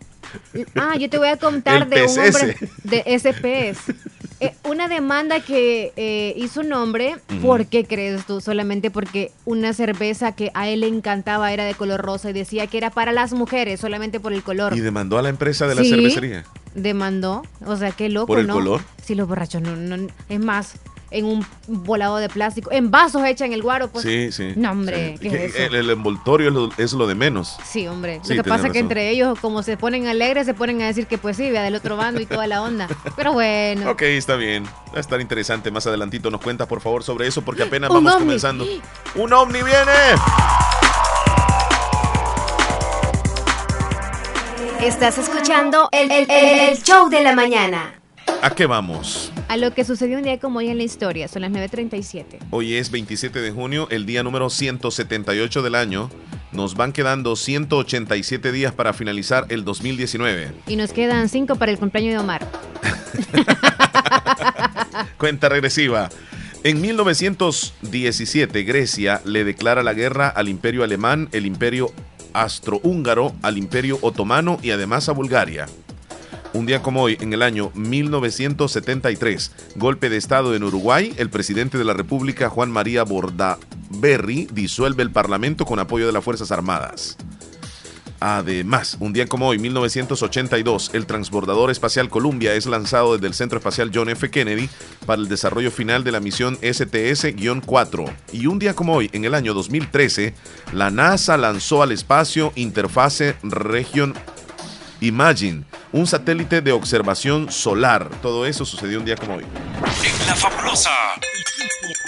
Ah, yo te voy a contar de un hombre de SPS. Eh, una demanda que eh, hizo un hombre, ¿por qué crees tú? Solamente porque una cerveza que a él le encantaba era de color rosa y decía que era para las mujeres, solamente por el color. ¿Y demandó a la empresa de la cervecería? Demandó, o sea, qué loco, ¿Por el color? Sí, los borrachos no, no, es más, en un volado de plástico, en vasos echan el guaro. Pues. Sí, sí. No, hombre, ¿qué es El, envoltorio es lo, de menos. Sí, hombre. lo que pasa es que entre ellos, como se ponen alegres, se ponen a decir que pues sí, vea del otro bando y toda la onda. Pero bueno. Ok, está bien. Va a estar interesante. Más adelantito nos cuenta, por favor, sobre eso, porque apenas vamos comenzando. ¡Un ovni viene! Estás escuchando el, el show de la mañana. ¿A qué vamos? A lo que sucedió un día como hoy en la historia, son las 9.37. Hoy es 27 de junio, el día número 178 del año. Nos van quedando 187 días para finalizar el 2019. Y nos quedan 5 para el cumpleaños de Omar. Cuenta regresiva. En 1917, Grecia le declara la guerra al imperio alemán, el imperio astrohúngaro, al imperio otomano y además a Bulgaria. Un día como hoy, en el año 1973, golpe de Estado en Uruguay, el presidente de la República, Juan María Bordaberry, disuelve el Parlamento con apoyo de las Fuerzas Armadas. Además, un día como hoy, 1982, el transbordador espacial Columbia es lanzado desde el Centro Espacial John F. Kennedy para el desarrollo final de la misión STS-4. Y un día como hoy, en el año 2013, la NASA lanzó al espacio Interface Region Imagine, un satélite de observación solar. Todo eso sucedió un día como hoy. La fabulosa.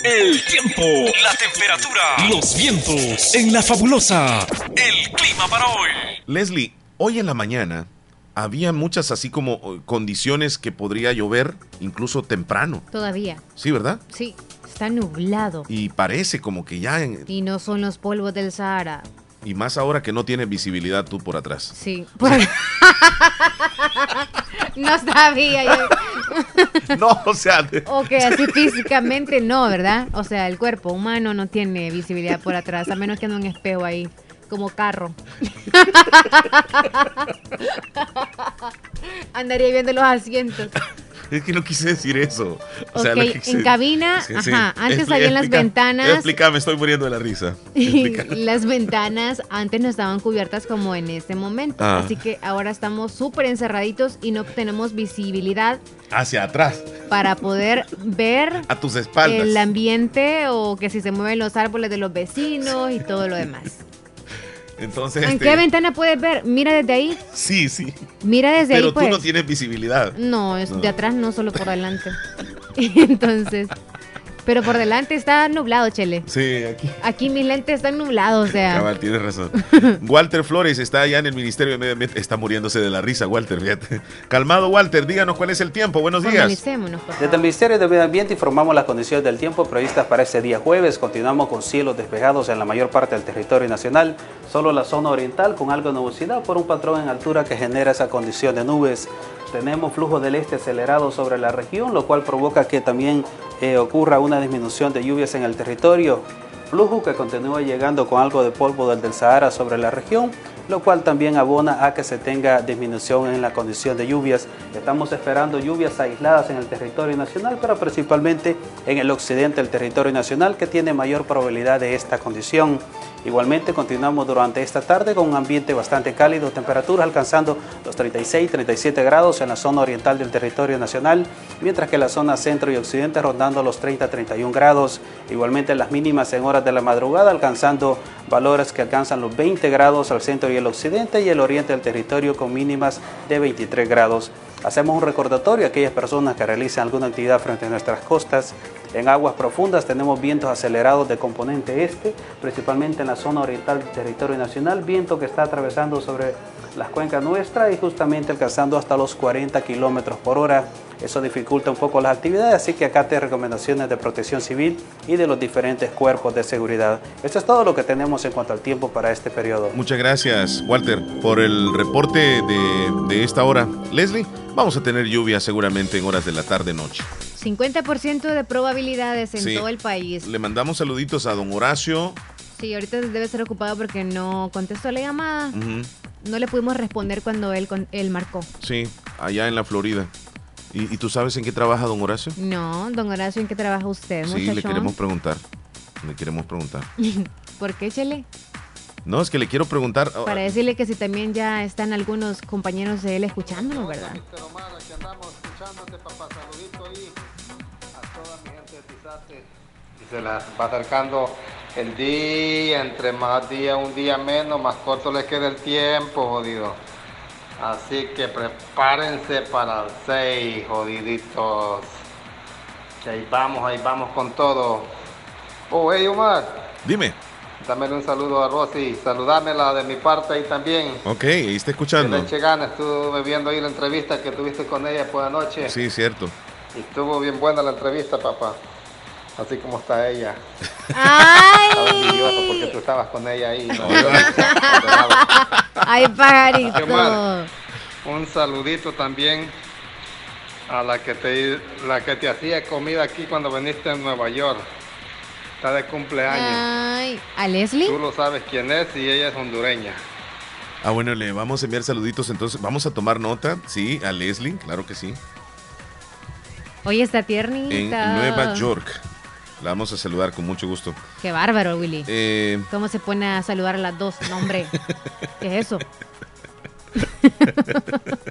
El tiempo, la temperatura, los vientos. En la fabulosa. El clima para hoy. Leslie, hoy en la mañana había muchas así como eh, condiciones que podría llover incluso temprano. Todavía. Sí, ¿verdad? Sí, está nublado. Y parece como que ya en... Y no son los polvos del Sahara. Y más ahora que no tiene visibilidad tú por atrás. Sí. no sabía yo. no, o sea. Ok, así físicamente no, ¿verdad? O sea, el cuerpo humano no tiene visibilidad por atrás, a menos que ande un espejo ahí, como carro. Andaría viendo los asientos. Es que no quise decir eso. O sea, en cabina, ajá, antes había las ventanas. Explícame, estoy muriendo de la risa. las ventanas antes no estaban cubiertas como en este momento. Ah. Así que ahora estamos súper encerraditos y no tenemos visibilidad. Hacia atrás. Para poder ver. A tus espaldas. El ambiente o que si se mueven los árboles de los vecinos y todo lo demás. Entonces, ¿En este, qué ventana puedes ver? Mira desde ahí. Sí, sí. Mira desde ahí. Pero tú no pues. tienes visibilidad. No, es de atrás, no solo por adelante. Entonces, pero por delante está nublado, Chele. Sí, aquí. Aquí mis lentes están nublados, o sea. Cabal, tienes razón. Walter Flores está allá en el Ministerio de Medio Ambiente. Está muriéndose de la risa, Walter, fíjate. Calmado, Walter, díganos cuál es el tiempo. Buenos días. Desde el Ministerio de Medio Ambiente informamos las condiciones del tiempo previstas para este día jueves. Continuamos con cielos despejados en la mayor parte del territorio nacional. Solo la zona oriental con algo de nubosidad por un patrón en altura que genera esa condición de nubes tenemos flujo del este acelerado sobre la región, lo cual provoca que también eh, ocurra una disminución de lluvias en el territorio. Flujo que continúa llegando con algo de polvo del, del Sahara sobre la región, lo cual también abona a que se tenga disminución en la condición de lluvias. Estamos esperando lluvias aisladas en el territorio nacional, pero principalmente en el occidente del territorio nacional que tiene mayor probabilidad de esta condición. Igualmente continuamos durante esta tarde con un ambiente bastante cálido, temperaturas alcanzando los 36, 37 grados en la zona oriental del territorio nacional, mientras que la zona centro y occidente rondando los 30, 31 grados. Igualmente las mínimas en horas de la madrugada alcanzando valores que alcanzan los 20 grados al centro y el occidente y el oriente del territorio con mínimas de 23 grados. Hacemos un recordatorio a aquellas personas que realizan alguna actividad frente a nuestras costas. En aguas profundas tenemos vientos acelerados de componente este, principalmente en la zona oriental del territorio nacional, viento que está atravesando sobre las cuencas nuestras y justamente alcanzando hasta los 40 kilómetros por hora. eso dificulta un poco las actividades, así que acá te recomendaciones de protección civil y de los diferentes cuerpos de seguridad. Esto es todo lo que tenemos en cuanto al tiempo para este periodo. Muchas gracias, Walter, por el reporte de, de esta hora. Leslie, vamos a tener lluvia seguramente en horas de la tarde-noche. 50% de probabilidades en todo el país. Le mandamos saluditos a don Horacio. Sí, ahorita debe ser ocupado porque no contestó la llamada. No le pudimos responder cuando él, él marcó. Sí, allá en la Florida. ¿Y, tú sabes en qué trabaja don Horacio? No, don Horacio, ¿en qué trabaja usted? Sí, le queremos preguntar. Le queremos preguntar. ¿Por qué, Chele? No, es que le quiero preguntar. Oh, Para decirle que si también ya están algunos compañeros de él escuchándolo, ¿verdad? Y se las va acercando el día, entre más día, un día menos, más corto les queda el tiempo, jodido. Así que prepárense para el 6, jodiditos. Que ahí vamos, ahí vamos con todo. Oh, hey Omar. Dime. Dame un saludo a Rosy, saludámela de mi parte ahí también. Ok, ahí está escuchando. Que gana, estuve viendo ahí la entrevista que tuviste con ella por anoche. Sí, cierto. Y estuvo bien buena la entrevista, papá. Así como está ella. ¡Ay! Estaba envidioso porque tú estabas con ella ahí. ¡Ay, pajarito! un saludito también a la que te la que te hacía comida aquí cuando viniste en Nueva York. Está de cumpleaños. Ay, ¿a Leslie? Tú lo sabes quién es y ella es hondureña. Ah, bueno, le vamos a enviar saluditos entonces. Vamos a tomar nota, sí, a Leslie, claro que sí. Oye, está tiernita. En Nueva York. La vamos a saludar con mucho gusto. Qué bárbaro, Willy. Eh, ¿Cómo se pone a saludar a las dos? No, hombre. ¿Qué es eso?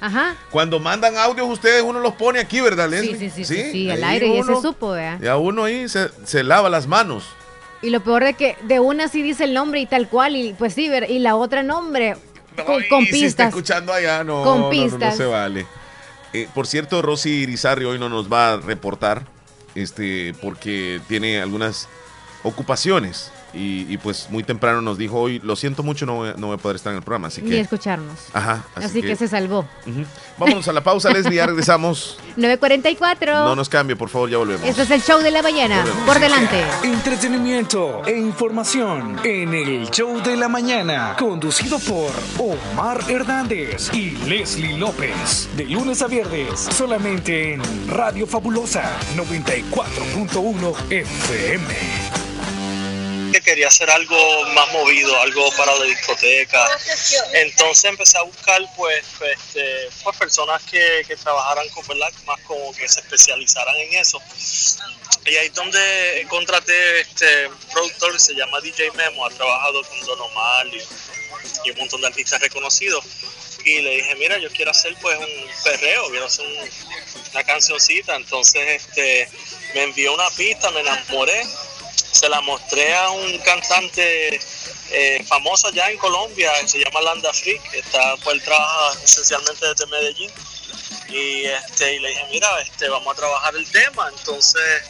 Ajá. Cuando mandan audios ustedes, uno los pone aquí, ¿verdad, Leslie? Sí, sí, sí, sí, al aire, y se supo, ¿verdad? Y a uno ahí se, lava las manos. Y lo peor es que de una sí dice el nombre y tal cual, y pues sí, y la otra nombre con, pistas. Si está escuchando allá, no, con pistas. No, se vale. Eh, por cierto, Rosy Irizarri hoy no nos va a reportar, este, porque tiene algunas ocupaciones. Y, pues muy temprano nos dijo hoy, lo siento mucho, no voy, no voy a poder estar en el programa. Así que, Ni escucharnos. Ajá. Así, que, se salvó. Vámonos a la pausa, Leslie, ya regresamos. 9.44. No nos cambie, por favor, ya volvemos. Este es el show de la mañana. Por delante. Entretenimiento e información en el show de la mañana. Conducido por Omar Hernández y Leslie López. De lunes a viernes, solamente en Radio Fabulosa 94.1 FM que quería hacer algo más movido, algo para la discoteca. Entonces empecé a buscar pues, este, pues personas que, que trabajaran con, ¿verdad? más como que se especializaran en eso. Y ahí es donde contraté este productor que se llama DJ Memo, ha trabajado con Don Omar y, un montón de artistas reconocidos. Y le dije, mira, yo quiero hacer pues un perreo, quiero hacer una cancioncita. Entonces este, me envió una pista, me enamoré se la mostré a un cantante eh, famoso allá en Colombia, se llama Landa Freak, está, pues él trabaja esencialmente desde Medellín. Y, este, y le dije, mira, este, vamos a trabajar el tema. Entonces,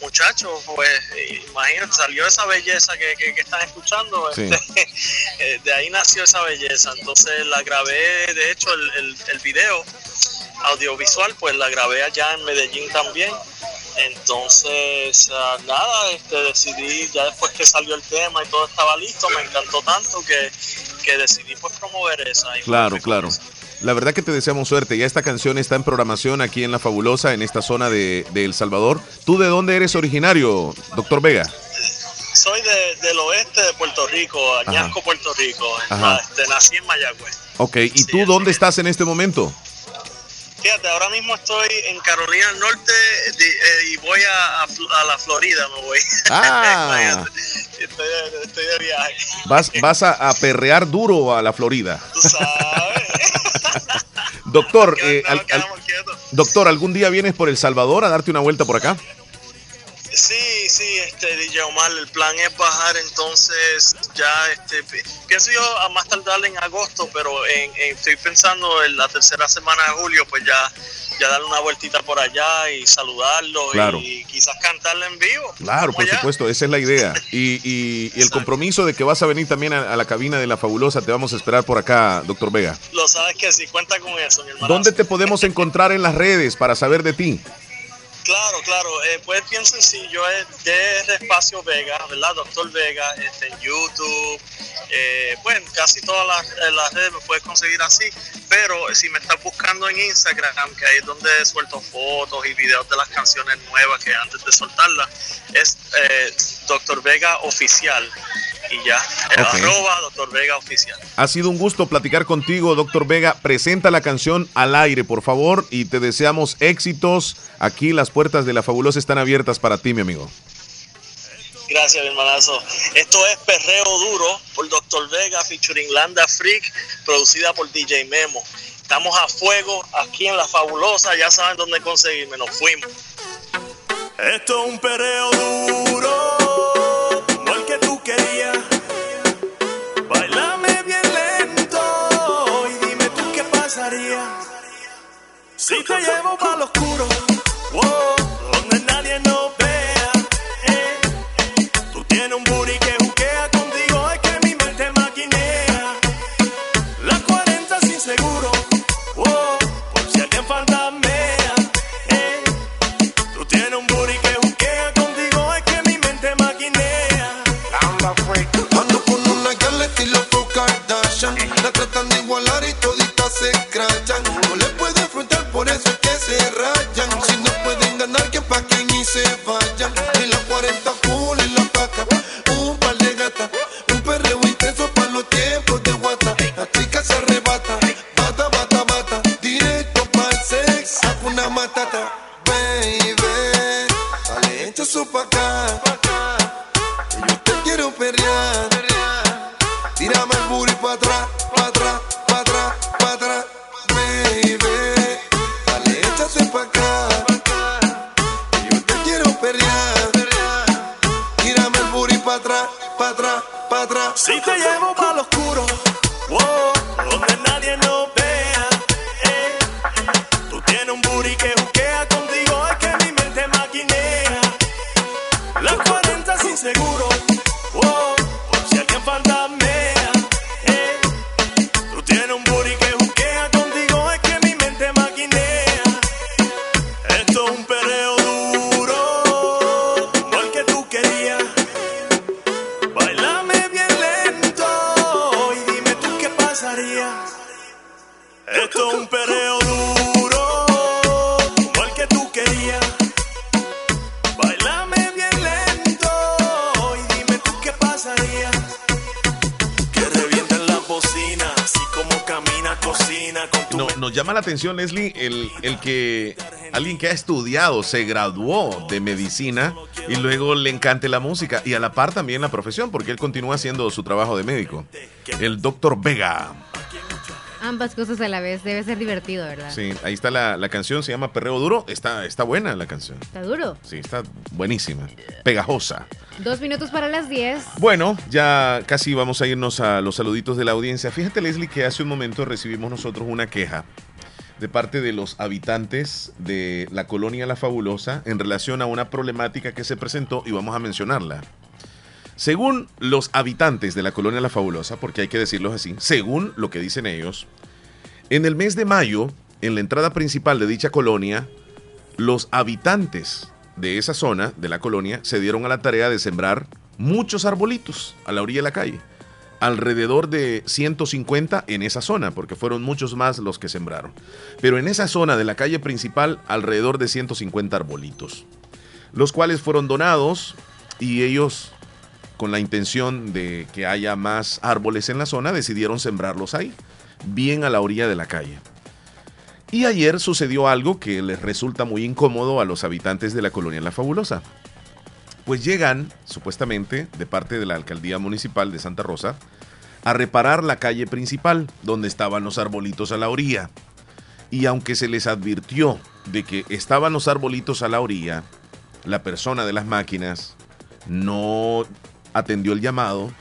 muchachos, pues imagínate, salió esa belleza que, que, están escuchando. Este, eh, de ahí nació esa belleza. Entonces la grabé, de hecho, el, el, el video audiovisual, pues la grabé allá en Medellín también. Entonces, ah, nada, este, decidí, ya después que salió el tema y todo estaba listo, me encantó tanto que, decidí pues promover esa. Claro, claro. La verdad que te deseamos suerte. Ya esta canción está en programación aquí en La Fabulosa, en esta zona de, El Salvador. ¿Tú de dónde eres originario, doctor Vega? Soy del oeste de Puerto Rico, Añasco, Puerto Rico. Este, nací en Mayagüez. Ok, ¿y tú dónde estás en este momento? Fíjate, ahora mismo estoy en Carolina del Norte eh, y voy a, a, la Florida, me voy. Ah. estoy, de viaje. Vas, vas a, perrear duro a la Florida. Tú sabes. doctor, eh, doctor, ¿algún día vienes por El Salvador a darte una vuelta por acá? Sí, sí, este DJ Omar, el plan es bajar entonces ya, este, pienso yo a más tardar en agosto, pero en, estoy pensando en la tercera semana de julio, pues ya ya darle una vueltita por allá y saludarlo y quizás cantarle en vivo. Claro, por supuesto, esa es la idea. Y, y, el compromiso de que vas a venir también a, la cabina de la fabulosa, te vamos a esperar por acá, doctor Vega. Lo sabes que sí, cuenta con eso, mi hermano. ¿Dónde te podemos encontrar en las redes para saber de ti? Claro, claro. Eh, pues bien sencillo, es de Espacio Vega, ¿verdad? Doctor Vega, este, en YouTube, eh, pues casi todas las, redes me puedes conseguir así. Pero si me estás buscando en Instagram, que ahí es donde suelto fotos y videos de las canciones nuevas que antes de soltarlas, es eh, Doctor Vega Oficial y ya. Arroba Doctor Vega Oficial. Ha sido un gusto platicar contigo, Doctor Vega. Presenta la canción al aire, por favor, y te deseamos éxitos. Aquí las puertas de la fabulosa están abiertas para ti, mi amigo. Gracias, mi hermanazo. Esto es Perreo Duro por Doctor Vega, featuring Landa Freak, producida por DJ Memo. Estamos a fuego aquí en La Fabulosa, ya saben dónde conseguirme, nos fuimos. Esto es un perreo duro Si te llevo para lo oscuro, wow, donde nadie nos vea, eh. Tú tienes un booty atención, Leslie, el, el que alguien que ha estudiado, se graduó de medicina y luego le encante la música y a la par también la profesión, porque él continúa haciendo su trabajo de médico. El doctor Vega. Ambas cosas a la vez, debe ser divertido, ¿verdad? Sí, ahí está la, la canción, se llama Perreo Duro. Está, está buena la canción. ¿Está duro? Sí, está buenísima. Pegajosa. Dos minutos para las diez. Bueno, ya casi vamos a irnos a los saluditos de la audiencia. Fíjate, Leslie, que hace un momento recibimos nosotros una queja de parte de los habitantes de la colonia La Fabulosa en relación a una problemática que se presentó y vamos a mencionarla. Según los habitantes de la colonia La Fabulosa, porque hay que decirlo así, según lo que dicen ellos, en el mes de mayo, en la entrada principal de dicha colonia, los habitantes de esa zona, de la colonia, se dieron a la tarea de sembrar muchos arbolitos a la orilla de la calle. Alrededor de 150 en esa zona, porque fueron muchos más los que sembraron. Pero en esa zona de la calle principal, alrededor de 150 arbolitos, los cuales fueron donados y ellos con la intención de que haya más árboles en la zona, decidieron sembrarlos ahí, bien a la orilla de la calle. Y ayer sucedió algo que les resulta muy incómodo a los habitantes de la colonia La Fabulosa. Pues llegan, supuestamente, de parte de la alcaldía municipal de Santa Rosa, a reparar la calle principal, donde estaban los arbolitos a la orilla. Y aunque se les advirtió de que estaban los arbolitos a la orilla, la persona de las máquinas no atendió el llamado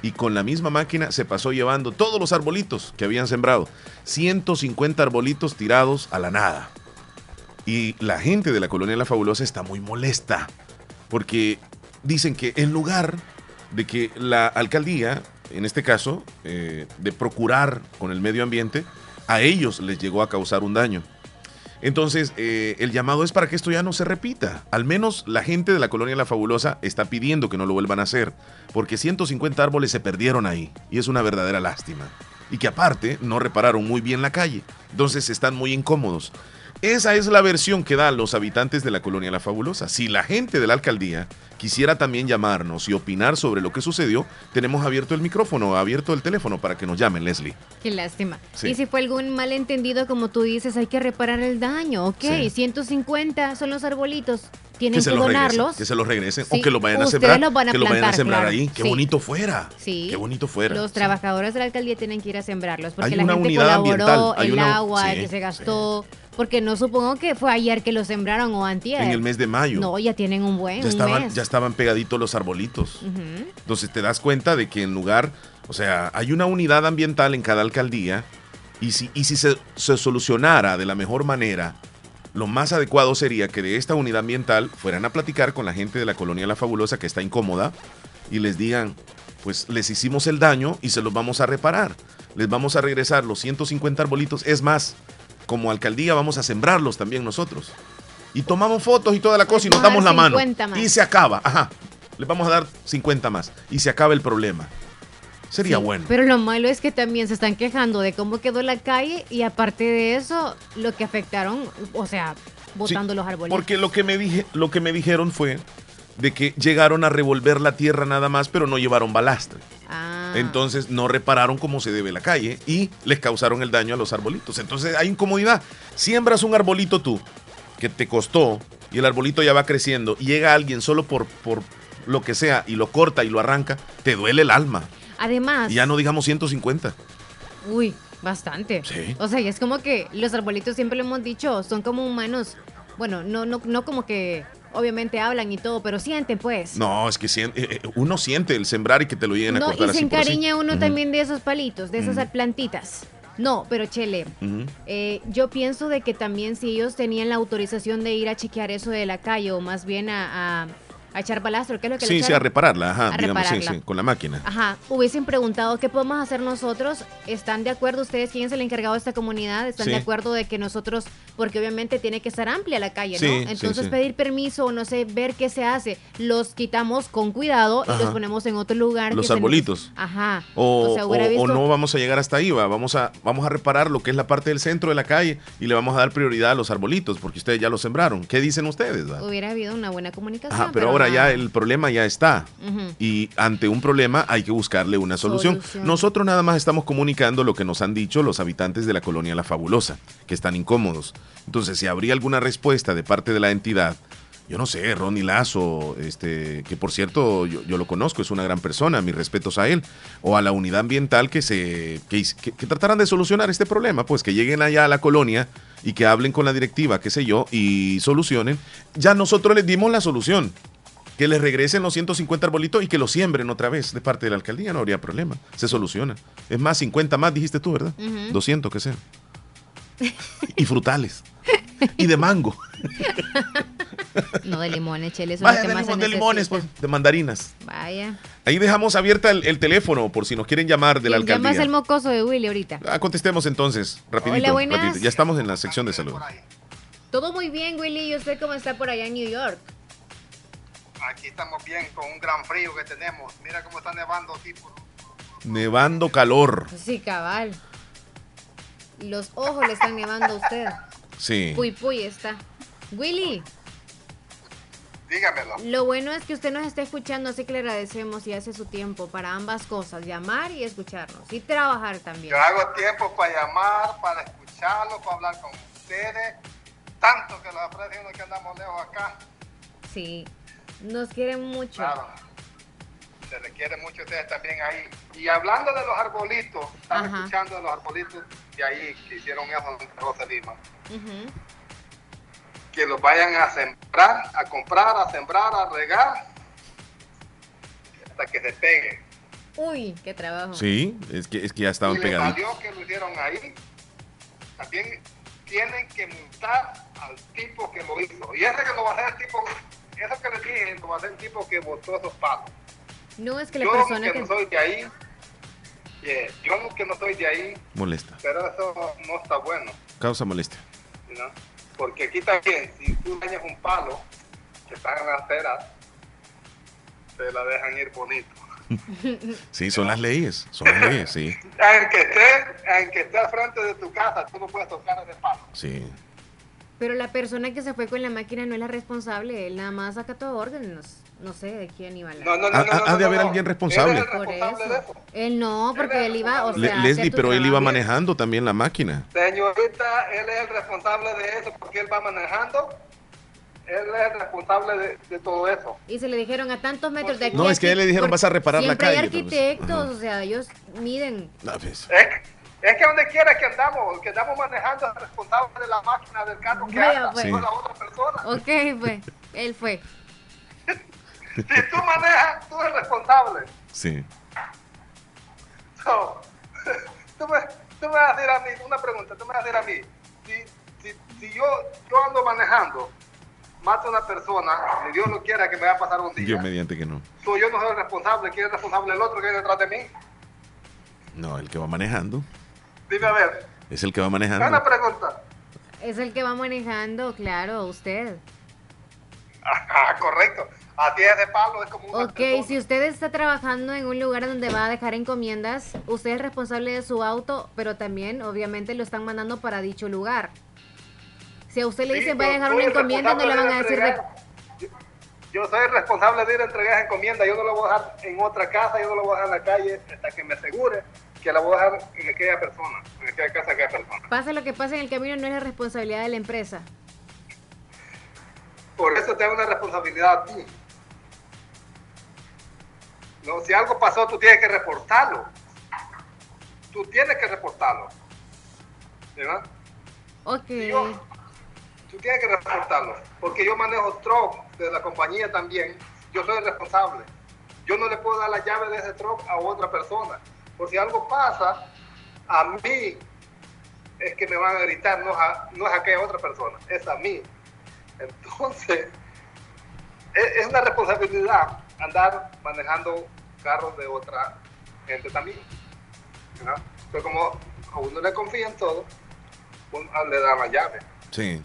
y con la misma máquina se pasó llevando todos los arbolitos que habían sembrado. 150 arbolitos tirados a la nada. Y la gente de la colonia La Fabulosa está muy molesta porque dicen que en lugar de que la alcaldía, en este caso, eh, de procurar con el medio ambiente, a ellos les llegó a causar un daño. Entonces, eh, el llamado es para que esto ya no se repita. Al menos la gente de la colonia La Fabulosa está pidiendo que no lo vuelvan a hacer, porque 150 árboles se perdieron ahí y es una verdadera lástima. Y que aparte no repararon muy bien la calle, entonces están muy incómodos. Esa es la versión que dan los habitantes de la colonia La Fabulosa. Si la gente de la alcaldía quisiera también llamarnos y opinar sobre lo que sucedió, tenemos abierto el micrófono, abierto el teléfono para que nos llamen, Leslie. Qué lástima. Y si fue algún malentendido, como tú dices, hay que reparar el daño. Ok, 150 son los arbolitos. Tienen que, donarlos. que se los regresen o que los vayan a sembrar. que los vayan a sembrar ahí. Qué bonito fuera. Sí. Qué bonito fuera. Los trabajadores de la alcaldía tienen que ir a sembrarlos porque la gente colaboró, el agua que se gastó. Porque no supongo que fue ayer que lo sembraron o antier. En el mes de mayo. No, ya tienen un buen ya estaban, Ya estaban pegaditos los arbolitos. Entonces te das cuenta de que en lugar, o sea, hay una unidad ambiental en cada alcaldía y si, y si se, se solucionara de la mejor manera, lo más adecuado sería que de esta unidad ambiental fueran a platicar con la gente de la colonia La Fabulosa que está incómoda y les digan, pues les hicimos el daño y se los vamos a reparar. Les vamos a regresar los 150 arbolitos. Es más, como alcaldía vamos a sembrarlos también nosotros. Y tomamos fotos y toda la cosa y nos damos la mano. Y se acaba. Ajá. Le vamos a dar 50 más. Y se acaba el problema. Sería bueno. Pero lo malo es que también se están quejando de cómo quedó la calle y aparte de eso, lo que afectaron, o sea, botando los árboles. Porque lo que me dije, lo que me dijeron fue de que llegaron a revolver la tierra nada más, pero no llevaron balastre. Ah. Entonces no repararon cómo se debe la calle y les causaron el daño a los arbolitos. Entonces hay incomodidad. Siembras un arbolito tú que te costó y el arbolito ya va creciendo y llega alguien solo por, por lo que sea y lo corta y lo arranca, te duele el alma. Además. Y ya no digamos 150. Uy, bastante. Sí. O sea, y es como que los arbolitos siempre lo hemos dicho, son como humanos. Bueno, no, no, no como que obviamente hablan y todo, pero sienten pues. No, es que siente, eh, eh, uno siente el sembrar y que te lo lleguen a cortar y se encariña uno también de esos palitos, de esas plantitas. No, pero Chele, eh, yo pienso de que también si ellos tenían la autorización de ir a chequear eso de la calle o más bien a a echar balastro, ¿qué es lo que Sí, sí, a repararla, ajá, digamos, sí, sí, con la máquina. Ajá, hubiesen preguntado qué podemos hacer nosotros. ¿Están de acuerdo ustedes, quién es el encargado de esta comunidad? ¿Están de acuerdo de que nosotros, porque obviamente tiene que estar amplia la calle, ¿no? Entonces pedir permiso o no sé, ver qué se hace. Los quitamos con cuidado y los ponemos en otro lugar. Los arbolitos. Ajá. O, o, no vamos a llegar hasta ahí, va. Vamos a, vamos a reparar lo que es la parte del centro de la calle y le vamos a dar prioridad a los arbolitos porque ustedes ya los sembraron. ¿Qué dicen ustedes? Hubiera habido una buena comunicación. pero, ahora ya el problema ya está. Y ante un problema hay que buscarle una solución. Nosotros nada más estamos comunicando lo que nos han dicho los habitantes de la colonia La Fabulosa, que están incómodos. Entonces, si habría alguna respuesta de parte de la entidad, yo no sé, Ronnie Lazo, este, que por cierto yo, lo conozco, es una gran persona, mis respetos a él, o a la unidad ambiental que se que, que, trataran de solucionar este problema, pues que lleguen allá a la colonia y que hablen con la directiva, qué sé yo, y solucionen. Ya nosotros les dimos la solución que les regresen los 150 arbolitos y que los siembren otra vez de parte de la alcaldía, no habría problema, se soluciona. Es más, 50 más dijiste tú, ¿verdad? 200 que sean. y frutales. y de mango. no de limones, cheles. Vaya, de, de limones, pues, de mandarinas. Vaya. Ahí dejamos abierta el, teléfono por si nos quieren llamar de la alcaldía. Llamas el mocoso de Willy ahorita. Ah, contestemos entonces, rapidito, rapidito. Ya estamos en la sección de salud. Todo muy bien, Willy. ¿Y usted cómo está por allá en New York? Aquí estamos bien con un gran frío que tenemos. Mira cómo está nevando, tipo. Nevando calor. Sí, cabal. Los ojos le están nevando a usted. Sí. Puy, puy está. Willy. Dígamelo. Lo bueno es que usted nos está escuchando, así que le agradecemos y hace su tiempo para ambas cosas, llamar y escucharnos y trabajar también. Yo hago tiempo para llamar, para escucharlo, para hablar con ustedes, tanto que lo aprecio que andamos lejos acá. Sí, nos quieren mucho. Claro. Se le quiere mucho a ustedes también ahí. Y hablando de los arbolitos, estaba escuchando de los arbolitos de ahí que hicieron eso en Rosa Lima. Que los vayan a sembrar, a comprar, a sembrar, a regar, hasta que se pegue. Uy, qué trabajo. Sí, es que, es que ya estaban y pegados. que lo hicieron ahí. También tienen que multar al tipo que lo hizo. Y ese que lo va a hacer el tipo, eso que le dije, lo va a tipo que votó esos palos. No, es que la yo persona que, que... no soy de ahí, yeah, yo que no soy de ahí, Molesta. pero eso no está bueno, Causa molestia. ¿no? Porque aquí también, si tú dañas un palo que está en la acera, te la dejan ir bonito. Sí, son las leyes. Son las leyes, sí. Aunque esté, aunque esté al frente de tu casa, tú no puedes tocar ese palo. Sí. Pero la persona que se fue con la máquina no es la responsable, él nada más acató órdenes. No sé de quién iba a hablar. No, no, no, Ha, no, ha- no, ha de haber no. alguien responsable. Él Por responsable de eso. Él no, porque él iba, o sea, Leslie, pero él iba manejando también la máquina. Señorita, él es el responsable de eso porque él va manejando. Él es el responsable de, de todo eso. Y se le dijeron a tantos metros de aquí. No, es que él le dijeron, "Vas a reparar la siempre hay calle", pues. arquitectos, o sea, ellos miden. No, pues, Es, es que donde quiera que andamos, que andamos manejando responsable de la máquina del carro que Vaya, anda, pues. no la otra persona. Ok, pues, él fue. Si tú manejas, tú eres responsable. Sí. So, tú, me, tú me vas a decir a mí, una pregunta, tú me vas a decir a mí, si, si, si yo, yo ando manejando, mato a una persona, y Dios no quiera que me vaya a pasar un día, Yo mediante que no. so, yo no soy el responsable, ¿quién es responsable? El otro que viene detrás de mí. No, el que va manejando. Dime a ver, Es el que va una manejando. pregunta. Es el que va manejando, claro, usted. Ah, correcto. A ti ese palo es como un Ok, si usted está trabajando en un lugar donde va a dejar encomiendas, usted es responsable de su auto, pero también obviamente lo están mandando para dicho lugar. Si a usted le Sí, dicen va a dejar una encomienda, no le van a decir de de... entregar. Yo soy responsable de ir a entregar esa encomienda. Yo no la voy a dejar en otra casa, yo no la voy a dejar en la calle hasta que me asegure que la voy a dejar en aquella persona, en aquella casa de aquella persona. Pase lo que pase en el camino, no es la responsabilidad de la empresa. Por eso tengo una responsabilidad a ti. No, si algo pasó, tú tienes que reportarlo. Tú tienes que reportarlo. ¿Verdad? Ok. Yo- tú tienes que reportarlo. Porque yo manejo truck de la compañía también. Yo soy el responsable. Yo no le puedo dar la llave de ese truck a otra persona. Por si algo pasa, a mí es que me van a gritar, no, a- no es a aquella otra persona, es a mí. Entonces, es, es una responsabilidad andar manejando carros de otra gente también. Pero como a uno le confía en todo, uno le da la llave. Sí.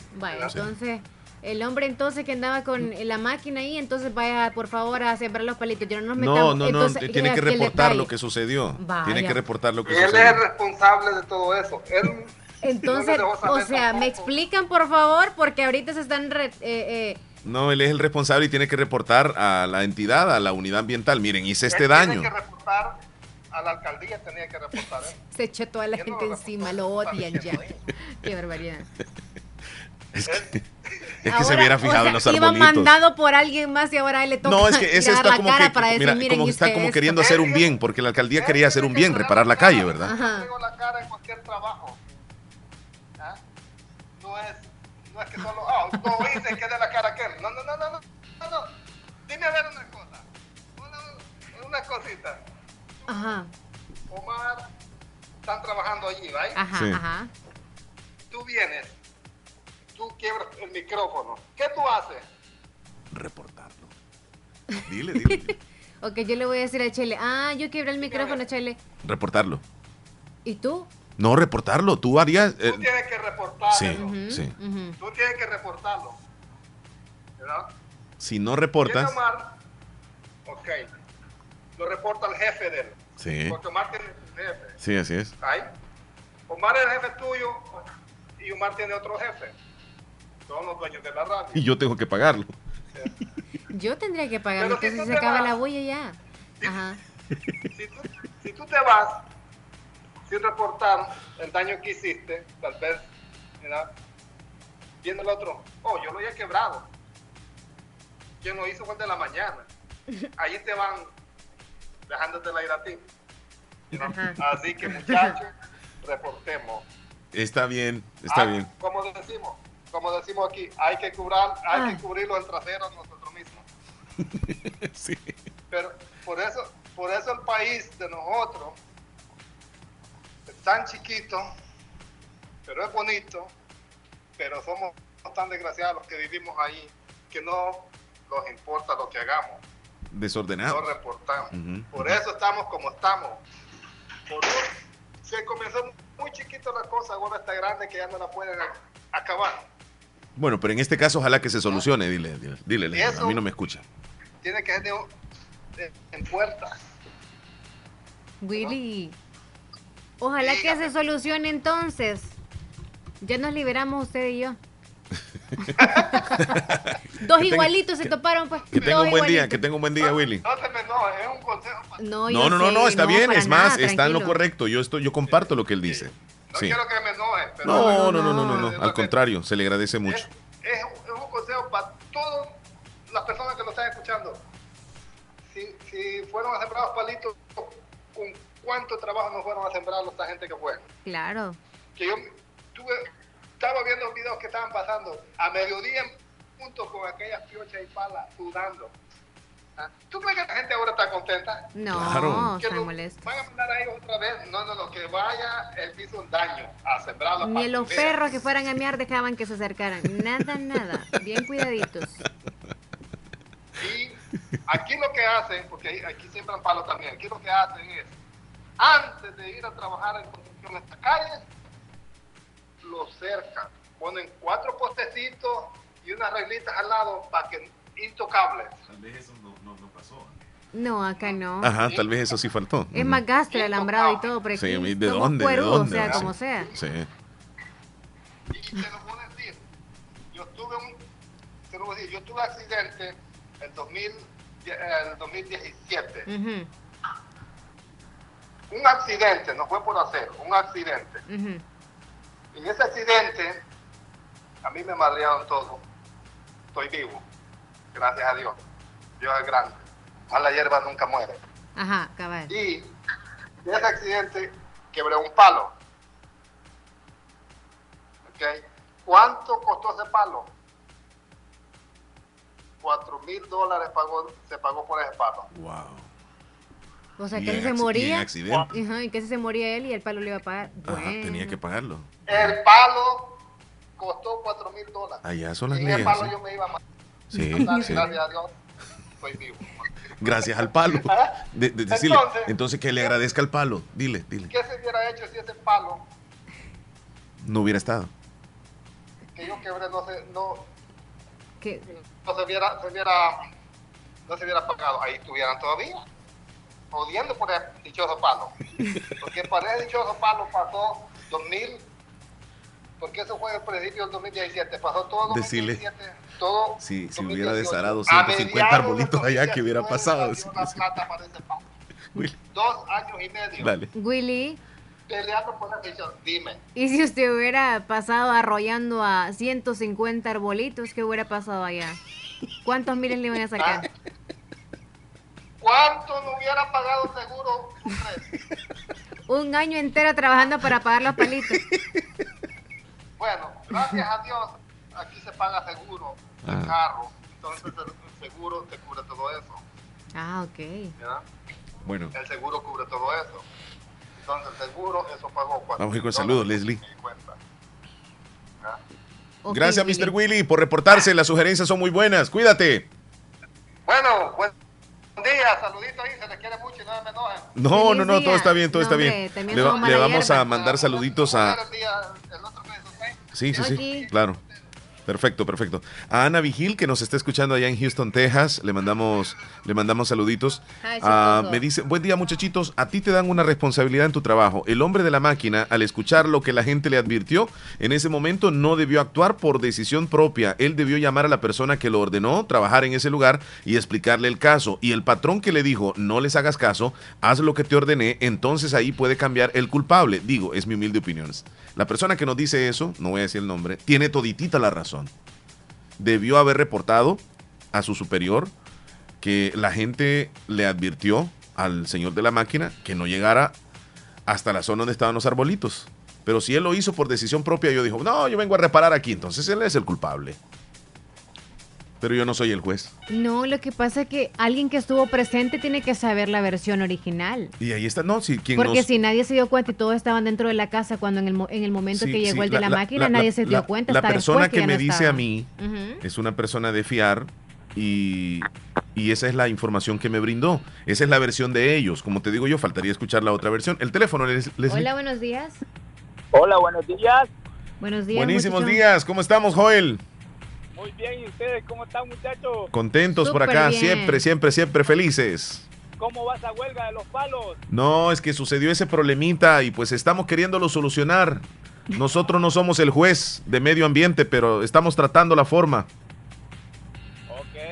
Sí. entonces, el hombre entonces que andaba con la máquina ahí, entonces vaya por favor a sembrar los palitos. Yo no nos metamos. No, no, no. Tiene que reportar lo que sucedió. Vaya. Tiene que reportar lo que Él es el sucedió. responsable de todo eso. Él Entonces, no o sea, me explican por favor, porque ahorita se están... re- eh, eh, No, él es el responsable y tiene que reportar a la entidad, a la unidad ambiental. Miren, hice este Él daño. Tiene que reportar a la alcaldía, tenía que reportar. ¿eh? se echó toda la no gente lo encima, lo odian ya. Qué barbaridad. Es que, es que se Ahora, hubiera o fijado sea, en los Iba arbolitos. mandado por alguien más y ahora él le toca No, es que ese está la como cara que, para decir, mira, miren, como está como esto". queriendo hacer un bien, porque la alcaldía quería hacer un bien, reparar la calle, ¿verdad? Ajá. Tengo la cara en cualquier trabajo. ¿Ah? No es, no es que solo, ah, no hice que dé la cara a aquel. No, no, no, no, no, no. Dime a ver una cosa. Una, una cosita. Ajá, Omar, están trabajando allí, ¿right? ajá, Sí. ajá. Tú vienes, tú quiebras el micrófono. ¿Qué tú haces? Reportarlo. Dile, dile, dile. Ok, yo le voy a decir a Chele, ah, yo quebré el micrófono, Chele. Reportarlo. ¿Y tú? No, reportarlo. Tú harías. eh, Tú tienes que reportarlo. sí, sí. Tú tienes que reportarlo. ¿Verdad? Si no reportas. Omar, ok, lo reporta al jefe de él. Sí. Porque Omar tiene un jefe. Sí, así es. ¿ahí? Omar es el jefe tuyo y Omar tiene otro jefe. Son los dueños de la radio. Y yo tengo que pagarlo. Yo tendría que pagarlo, si entonces tú se te acaba vas- la bulla ya. Ajá. Si tú, si tú te vas sin reportar el daño que hiciste, tal vez, ¿verdad? viene el otro, oh, yo lo había quebrado. Quien lo hizo fue el de la mañana. Ahí te van dejándote la ir a ti. Así que muchachos, reportemos. Está bien, está Ah, bien. Como decimos, como decimos aquí, hay que cubrar, hay Ah. que cubrirlo el trasero nosotros mismos. Sí. Pero por eso, por eso el país de nosotros es tan chiquito, pero es bonito, pero somos tan desgraciados los que vivimos ahí que no nos importa lo que hagamos. Desordenado. No reportamos. Por eso estamos como estamos. Por se comenzó muy chiquito la cosa, ahora está grande que ya no la pueden acabar. Bueno, pero en este caso ojalá que se solucione, dile, dile, dile a mí no me escucha. Tiene que ser de, en puertas. Willy, ojalá que se solucione entonces. Ya nos liberamos usted y yo. Dos igualitos se toparon, pues. Que tenga un buen día, que tenga un buen día, Willy. No, se me enoje, es un consejo. No, no, no, no, está bien, es más, está en lo correcto. Yo estoy, yo comparto lo que él dice. No quiero que me enoje, pero no, no, no, no, no, no, al contrario, se le agradece mucho. Es, un consejo para todas las personas que lo están escuchando. Si, si fueron a sembrar los palitos, ¿con cuánto trabajo no fueron a sembrar esta gente que fue? Claro. Que yo tuve estaba viendo los videos que estaban pasando a mediodía junto con aquellas piochas y palas sudando. ¿Ah? ¿Tú crees que la gente ahora está contenta? No, claro. está molesto. Van a mandar a ellos otra vez. No, no, lo que vaya, él hizo un daño a sembrar Ni los perros que fueran a miar dejaban que se acercaran. Nada, nada. Bien cuidaditos. Y aquí lo que hacen, porque aquí siembran palos también, aquí lo que hacen es, antes de ir a trabajar en construcción en esta calle, lo cercan. Ponen cuatro postecitos y unas reglitas al lado para que intocables. Tal vez eso no, no. No, acá no. Aja, tal vez eso sí faltó. Es más gasto el alambrado y todo, pero sí, ¿de dónde? ¿de dónde? o sea, como sea. Sí. Y te lo puedo decir, yo tuve un, te lo voy a decir, yo tuve accidente en 2000, el 2017. Un accidente, no fue por hacer, un accidente. En ese accidente, a mí me madrearon todo. Estoy vivo. Gracias a Dios. Dios es grande. Más la hierba nunca muere. Ajá, cabal. Y en ese accidente quebré un palo. ¿Ok? ¿Cuánto costó ese palo? Cuatro mil dólares pagó, se pagó por ese palo. Wow. O sea, que se moría. accidente. y que se moría él y el palo le iba a pagar. tenía que pagarlo. El palo costó 4 mil dólares. Allá son las y leyes. el palo yo me iba a Sí, Gracias a Dios, estoy vivo. Gracias al palo. De, decirle, entonces, entonces, que le agradezca al palo. Dile, dile. ¿Qué se hubiera hecho si ese palo no hubiera estado? Que yo quebré, no se, no, ¿Qué? no se hubiera, se hubiera, no se hubiera pagado. Ahí estuvieran todavía odiando por el dichoso palo. Porque para ese dichoso palo pasó 2000, porque eso fue el principio del 2017, pasó todo 2017, Decirle, todo si, si hubiera desarado 150 arbolitos allá, que hubiera pasado? plata para ese. Dos años y medio. Dale. Willy. Peleando por la decisión, dime. ¿Y si usted hubiera pasado arrollando a 150 arbolitos, qué hubiera pasado allá? ¿Cuántos miles le iban a sacar? Ah, ¿Cuánto no hubiera pagado seguro un año entero trabajando para pagar los palitos. Bueno, gracias a Dios, aquí se paga seguro el ah. carro. Entonces el seguro te cubre todo eso. Ah, ok. Bueno. El seguro cubre todo eso. Entonces el seguro, eso pagó Vamos a ir con saludos, Leslie. Gracias, Mr. Willy, por reportarse. Las sugerencias son muy buenas. Cuídate. Bueno, pues día, saludito ahí, se les quiere mucho y no me enojen. No, no, no, todo está bien, todo está bien. Le, vamos a mandar saluditos a... Sí, sí, sí, claro. Perfecto, perfecto. A Ana Vigil, que nos está escuchando allá en Houston, Texas, le mandamos, le mandamos saluditos. Ah, me dice, buen día muchachitos, a ti te dan una responsabilidad en tu trabajo. El hombre de la máquina, al escuchar lo que la gente le advirtió, en ese momento no debió actuar por decisión propia. Él debió llamar a la persona que lo ordenó trabajar en ese lugar y explicarle el caso. Y el patrón que le dijo, no les hagas caso, haz lo que te ordené, entonces ahí puede cambiar el culpable. Digo, es mi humilde opinión. La persona que nos dice eso, no voy a decir el nombre, tiene toditita la razón. Debió haber reportado a su superior que la gente le advirtió al señor de la máquina que no llegara hasta la zona donde estaban los arbolitos. Pero si él lo hizo por decisión propia, yo dijo, no, yo vengo a reparar aquí, entonces él es el culpable. Pero yo no soy el juez. No, lo que pasa es que alguien que estuvo presente tiene que saber la versión original. Y ahí está, no, si quien Porque nos- si nadie se dio cuenta y todos estaban dentro de la casa cuando en el, mo- en el momento Sí, que llegó sí, el de la, máquina la- nadie se dio la- cuenta. La persona que, me no dice estaba. a mí es una persona de fiar y, y esa es la información que me brindó. Esa es la versión de ellos. Como te digo yo, faltaría escuchar la otra versión. El teléfono, Les- Leslie. Hola, buenos días. Hola, buenos días. Buenos días. Buenísimos muchacho. días. ¿Cómo estamos, Joel? Muy bien, ¿y ustedes cómo están, muchachos? Contentos por acá, bien. siempre, siempre, siempre felices. ¿Cómo va esa huelga de los palos? No, es que sucedió ese problemita y pues estamos queriéndolo solucionar. Nosotros no somos el juez de medio ambiente, pero estamos tratando la forma.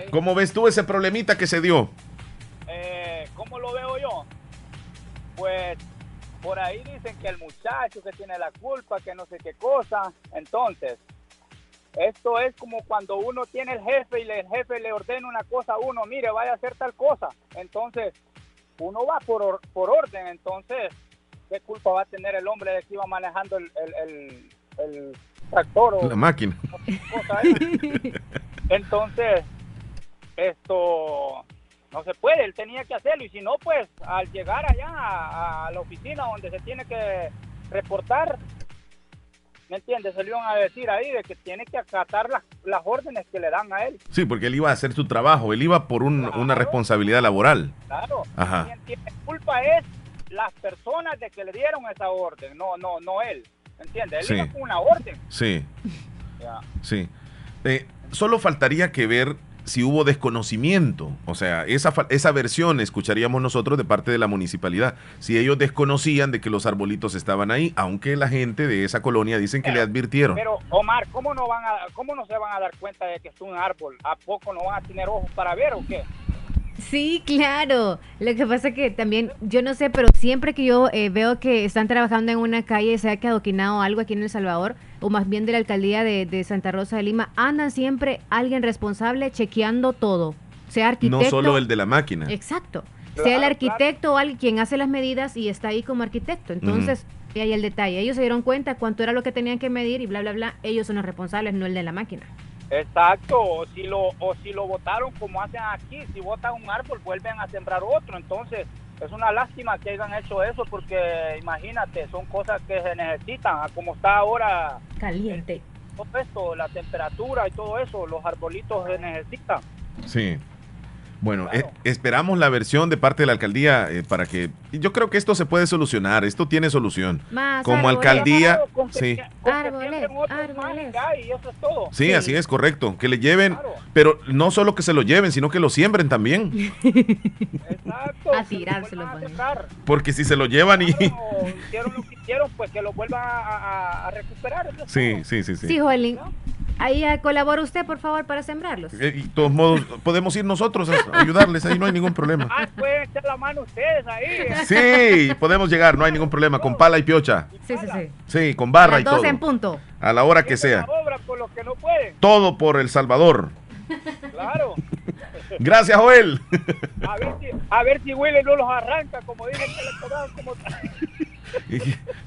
¿Cómo ves tú ese problemita que se dio? Eh, ¿Cómo lo veo yo? Pues por ahí dicen que el muchacho que tiene la culpa, que no sé qué cosa. Entonces, esto es como cuando uno tiene el jefe y el jefe le ordena una cosa a uno, mire, vaya a hacer tal cosa. Entonces, uno va por, or- por orden. Entonces, ¿qué culpa va a tener el hombre de que iba manejando el, el- el- el tractor o La máquina. cosa? Entonces, esto no se puede, él tenía que hacerlo y si no, pues al llegar allá a, a la oficina donde se tiene que reportar, ¿me entiendes? Se le iban a decir ahí de que tiene que acatar las, las órdenes que le dan a él, Sí, porque él iba a hacer su trabajo, él iba por un- una responsabilidad laboral. claro. Ajá. Quien tiene culpa es las personas de que le dieron esa orden, no, no, no él, ¿me entiendes? Él Sí. iba con una orden. Sí, Ya. sí. Eh, solo faltaría que ver si hubo desconocimiento. O sea, esa, esa versión escucharíamos nosotros de parte de la municipalidad. Si ellos desconocían de que los arbolitos estaban ahí, aunque la gente de esa colonia dicen que le advirtieron. Pero Omar, ¿cómo no van a, cómo no se van a dar cuenta de que es un árbol? ¿A poco no van a tener ojos para ver o qué? Sí, claro. Lo que pasa es que también, yo no sé, pero siempre que yo eh, veo que están trabajando en una calle, se ha que adoquinado algo aquí en El Salvador, o más bien de la alcaldía de, de Santa Rosa de Lima, andan siempre alguien responsable chequeando todo. Sea arquitecto. No solo el de la máquina. Exacto. Claro, sea el arquitecto o alguien quien hace las medidas y está ahí como arquitecto. Entonces, y ahí el detalle. Ellos se dieron cuenta cuánto era lo que tenían que medir y bla, bla, bla. Ellos son los responsables, no el de la máquina. Exacto, o si lo o si lo votaron como hacen aquí, si votan un árbol vuelven a sembrar otro, entonces es una lástima que hayan hecho eso porque imagínate, son cosas que se necesitan, como está ahora Caliente. todo esto, la temperatura y todo eso, los arbolitos se necesitan. Sí. Bueno, eh, esperamos la versión de parte de la alcaldía eh, para que... Yo creo que esto se puede solucionar, esto tiene solución. Más Como árboles. alcaldía... Con Sí. Árboles, siembren otros más y ya, y eso es todo. Sí, así es, correcto. Que le lleven, pero no solo que se lo lleven, sino que lo siembren también. Exacto. A tirárselo. Porque si se lo llevan y... O hicieron lo que hicieron, pues que lo vuelvan a, a- a recuperar. es Sí, sí, sí, sí. Sí, Joelín. Ahí eh, colabora usted, por favor, para sembrarlos. Eh, y de todos modos, podemos ir nosotros a ayudarles, ahí no hay ningún problema. Ah, pueden echar la mano ustedes ahí. Sí, podemos llegar, no hay ningún problema, con pala y piocha. Sí, sí, sí. Sí, con barra Las y 12 todo. en punto. A la hora que sea. obra por los que no pueden. Todo por El Salvador. Claro. Gracias, Joel. A ver si, a ver si Willy no los arranca, como dicen que le como...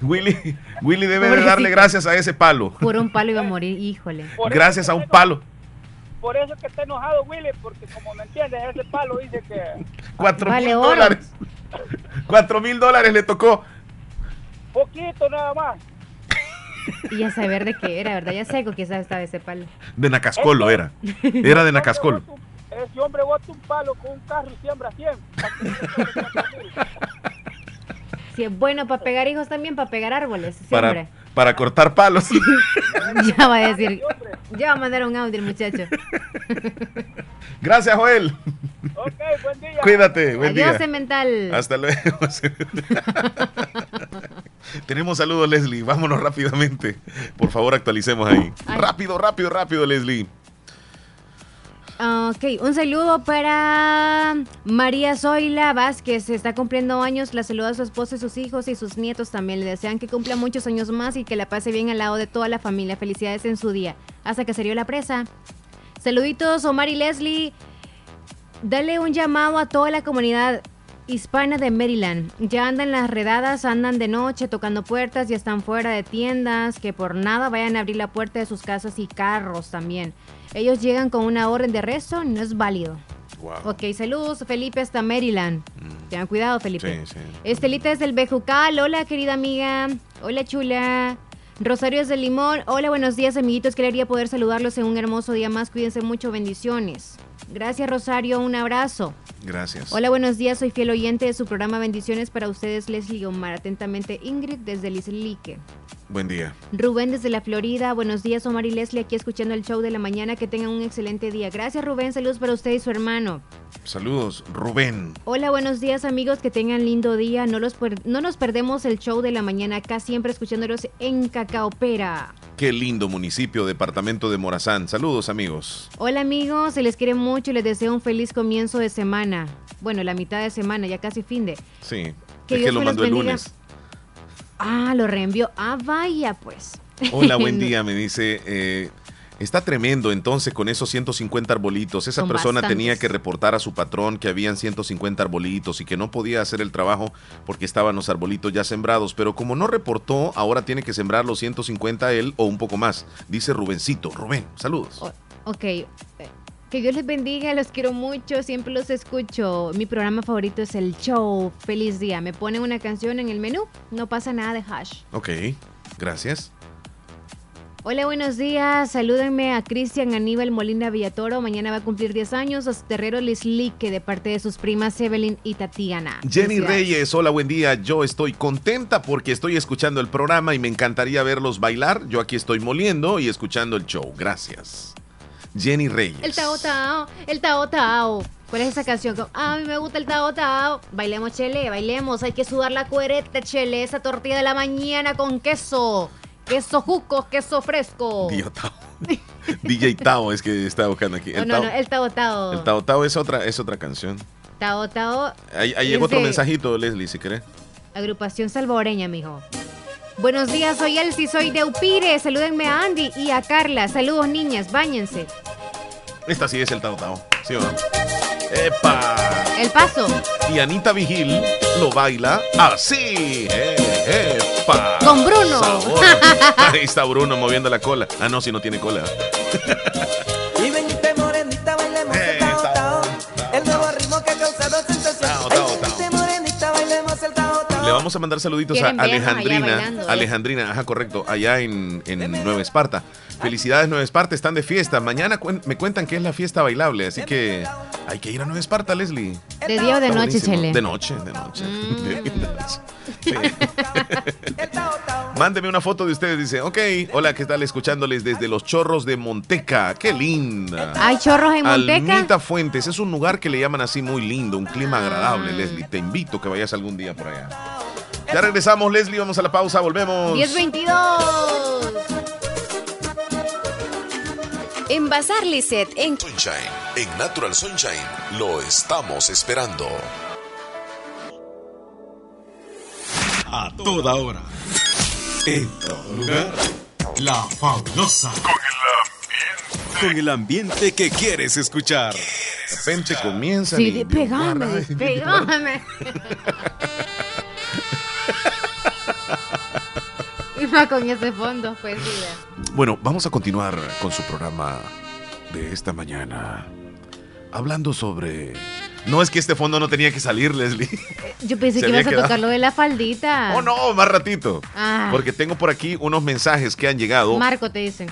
Willy, Willy debe de darle gracias a ese palo. Por un palo iba a morir, híjole. Por Gracias a que un palo. Por eso que está enojado Willy, porque como me entiendes, ese palo dice que... Cuatro Vale mil oro. dólares. Cuatro mil dólares le tocó. Poquito nada más. Y ya saber de qué era, ¿verdad? Ya sé con quizás estaba ese palo. De Nacascolo era. Era de Nacascolo. Ese hombre bota un palo con un carro y siembra 100. Si es bueno para pegar hijos también, para pegar árboles. Para, Siempre. para cortar palos. Ya va a decir. Ya va a mandar un audio el muchacho. Gracias, Joel. Ok, buen día. Cuídate, buen Adiós, día. cemental. Hasta luego. Tenemos saludos, Leslie. Vámonos rápidamente. Por favor, actualicemos ahí. Ay. Rápido, rápido, rápido, Leslie. Ok, un saludo para María Zoila Vázquez. Está cumpliendo años. La saluda a su esposo y sus hijos y sus nietos también. Le desean que cumpla muchos años más y que la pase bien al lado de toda la familia. Felicidades en su día. Hasta que se dio la presa. Saluditos, Omar y Leslie. Dale un llamado a toda la comunidad hispana de Maryland. Ya andan las redadas, andan de noche tocando puertas y están fuera de tiendas. Que por nada vayan a abrir la puerta de sus casas y carros también. Ellos llegan con una orden de arresto, no es válido. Ok, saludos, Felipe hasta Maryland. Mm. Tengan cuidado, Felipe. Sí, sí. Estelita es del Bejucal. Hola, querida amiga. Hola, chula. Rosario es del Limón. Hola, buenos días, amiguitos. Quería poder saludarlos en un hermoso día más. Cuídense mucho. Bendiciones. Gracias, Rosario. Un abrazo. Gracias. Hola, buenos días. Soy fiel oyente de su programa Bendiciones para ustedes, Leslie Omar. Atentamente, Ingrid desde Lislique. Buen día. Rubén desde la Florida. Buenos días, Omar y Leslie, aquí escuchando el show de la mañana. Que tengan un excelente día. Gracias, Rubén. Saludos para usted y su hermano. Saludos, Rubén. Hola, buenos días, amigos. Que tengan lindo día. No, los no nos perdemos el show de la mañana acá, siempre escuchándolos en Cacaopera. Qué lindo municipio, departamento de Morazán. Saludos, amigos. Hola, amigos. Se les quiere mucho y les deseo un feliz comienzo de semana. Bueno, la mitad de semana, ya casi fin de. Sí. Que es que lo mandó el lunes. Ah, lo reenvió. Ah, vaya, pues. Hola, buen día, me dice. Eh, Está tremendo entonces con esos 150 arbolitos. Esa persona tenía que reportar a su patrón que habían 150 arbolitos y que no podía hacer el trabajo porque estaban los arbolitos ya sembrados. Pero como no reportó, ahora tiene que sembrar los 150 él o un poco más. Dice Rubencito. Rubén, saludos. ok. Que Dios les bendiga, los quiero mucho, siempre los escucho. Mi programa favorito es el show. Feliz día. Me ponen una canción en el menú, no pasa nada de hash. Ok, gracias. Hola, buenos días. Salúdenme a Cristian Aníbal Molina Villatoro. Mañana va a cumplir 10 años. A Terrero Lislique de parte de sus primas Evelyn y Tatiana. Jenny Reyes, hola, buen día. Yo estoy contenta porque estoy escuchando el programa y me encantaría verlos bailar. Yo aquí estoy moliendo y escuchando el show. Gracias. Jenny Reyes. El Tao Tao, el Tao Tao. ¿Cuál es esa canción? A mí me gusta el Tao Tao. Bailemos, Chele, bailemos. Hay que sudar la cuereta, Chele. Esa tortilla de la mañana con queso. Queso juco, queso fresco. DJ Tao es que está buscando aquí. El no, no, no, el Tao Tao. El Tao Tao es otra, es otra canción. Tao Tao. Ahí, llegó otro mensajito, Leslie, si querés. Agrupación salvadoreña, mijo. Buenos días, soy Elsie, soy de Upire. Salúdenme a Andy y a Carla. Saludos, niñas, báñense. Esta sí es el Tao Tao, ¿sí o no? ¡Epa! El paso. Y Anita Vigil lo baila así. ¡Eh, epa! Con Bruno. Ahí está Bruno moviendo la cola. Ah, no, si no tiene cola. Le vamos a mandar saluditos a Alejandrina. ¿eh? Alejandrina, ajá, correcto. Allá en, en Nueva Esparta. Felicidades Nueva Esparta, están de fiesta. Mañana me cuentan que es la fiesta bailable, así que hay que ir a Nueva Esparta, Leslie. ¿De día o de noche, Chele? De noche, de noche. Mm. Mándeme una foto de ustedes, dice. Ok, hola, ¿qué tal? Escuchándoles desde los chorros de Monteca. ¡Qué linda! ¿Hay chorros en Monteca? Almita Fuentes, es un lugar que le llaman así muy lindo, un clima agradable, Leslie. Te invito a que vayas algún día por allá. Ya regresamos, Leslie, vamos a la pausa, volvemos. 10.22. En Bazar Lisset, en Sunshine, en Natural Sunshine, lo estamos esperando. A toda hora. En todo lugar. La fabulosa. Con el ambiente. Con el ambiente que quieres escuchar. De repente comienza. Sí, pegame, pegame. con ese fondo, pues, bueno, vamos a continuar con su programa de esta mañana. Hablando sobre... No es que este fondo no tenía que salir, Leslie. Yo pensé que ibas a tocar lo de la faldita. Oh, no, más ratito. Ah. Porque tengo por aquí unos mensajes que han llegado. Marco te dicen.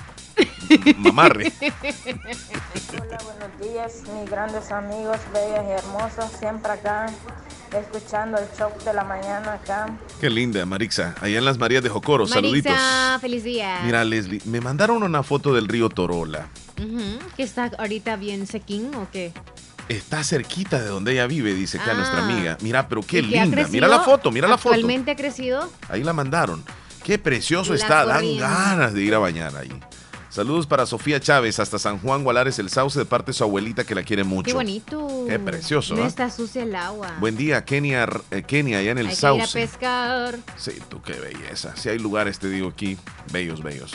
Mamarre. Hola, buenos días, mis grandes amigos, bellas y hermosos, siempre acá escuchando el show de la mañana acá. Qué linda, Marixa. Allá en las Marías de Jocoro. Marixa, Saluditos. feliz día. Mira, Leslie, me mandaron una foto del río Torola. ¿Que está ahorita bien sequín o qué? Está cerquita de donde ella vive, dice acá nuestra ah. amiga. Mira, pero qué linda. Mira la foto, mira la foto. ¿Actualmente ha crecido? Ahí la mandaron. Qué precioso está. Dan ganas de ir a bañar ahí. Saludos para Sofía Chávez hasta San Juan Gualares, el Sauce, de parte de su abuelita que la quiere mucho. Qué bonito. Qué precioso. No está sucia el agua. Buen día, Kenia, eh, Kenia allá en el Sauce. ir a pescar. Sí, tú qué belleza. Si hay lugares, te digo aquí, bellos, bellos.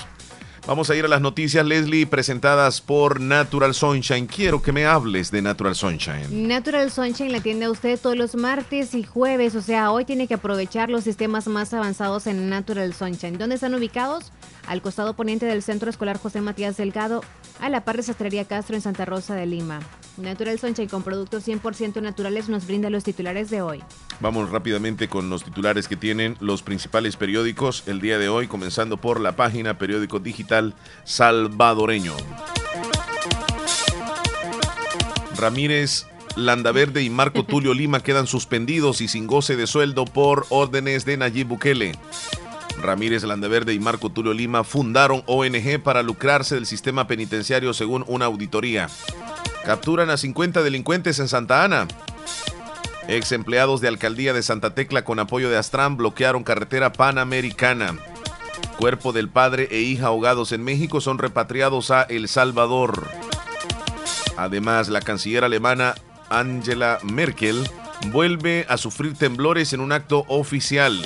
Vamos a ir a las noticias, Leslie, presentadas por Natural Sunshine. Quiero que me hables de Natural Sunshine. Natural Sunshine la atiende a usted todos los martes y jueves, o sea, hoy tiene que aprovechar los sistemas más avanzados en Natural Sunshine. ¿Dónde están ubicados? Al costado poniente del Centro Escolar José Matías Delgado, a la par de Sastrería Castro en Santa Rosa de Lima. Natural Sunshine con productos 100% naturales nos brinda los titulares de hoy. Vamos rápidamente con los titulares que tienen los principales periódicos el día de hoy, comenzando por la página periódico digital salvadoreño. Ramírez Landaverde y Marco Tulio Lima quedan suspendidos y sin goce de sueldo por órdenes de Nayib Bukele. Ramírez Landaverde y Marco Tulio Lima fundaron ONG para lucrarse del sistema penitenciario según una auditoría. Capturan a 50 delincuentes en Santa Ana. Ex empleados de alcaldía de Santa Tecla con apoyo de Astran bloquearon carretera panamericana. Cuerpo del padre e hija ahogados en México son repatriados a El Salvador. Además, la canciller alemana Angela Merkel vuelve a sufrir temblores en un acto oficial.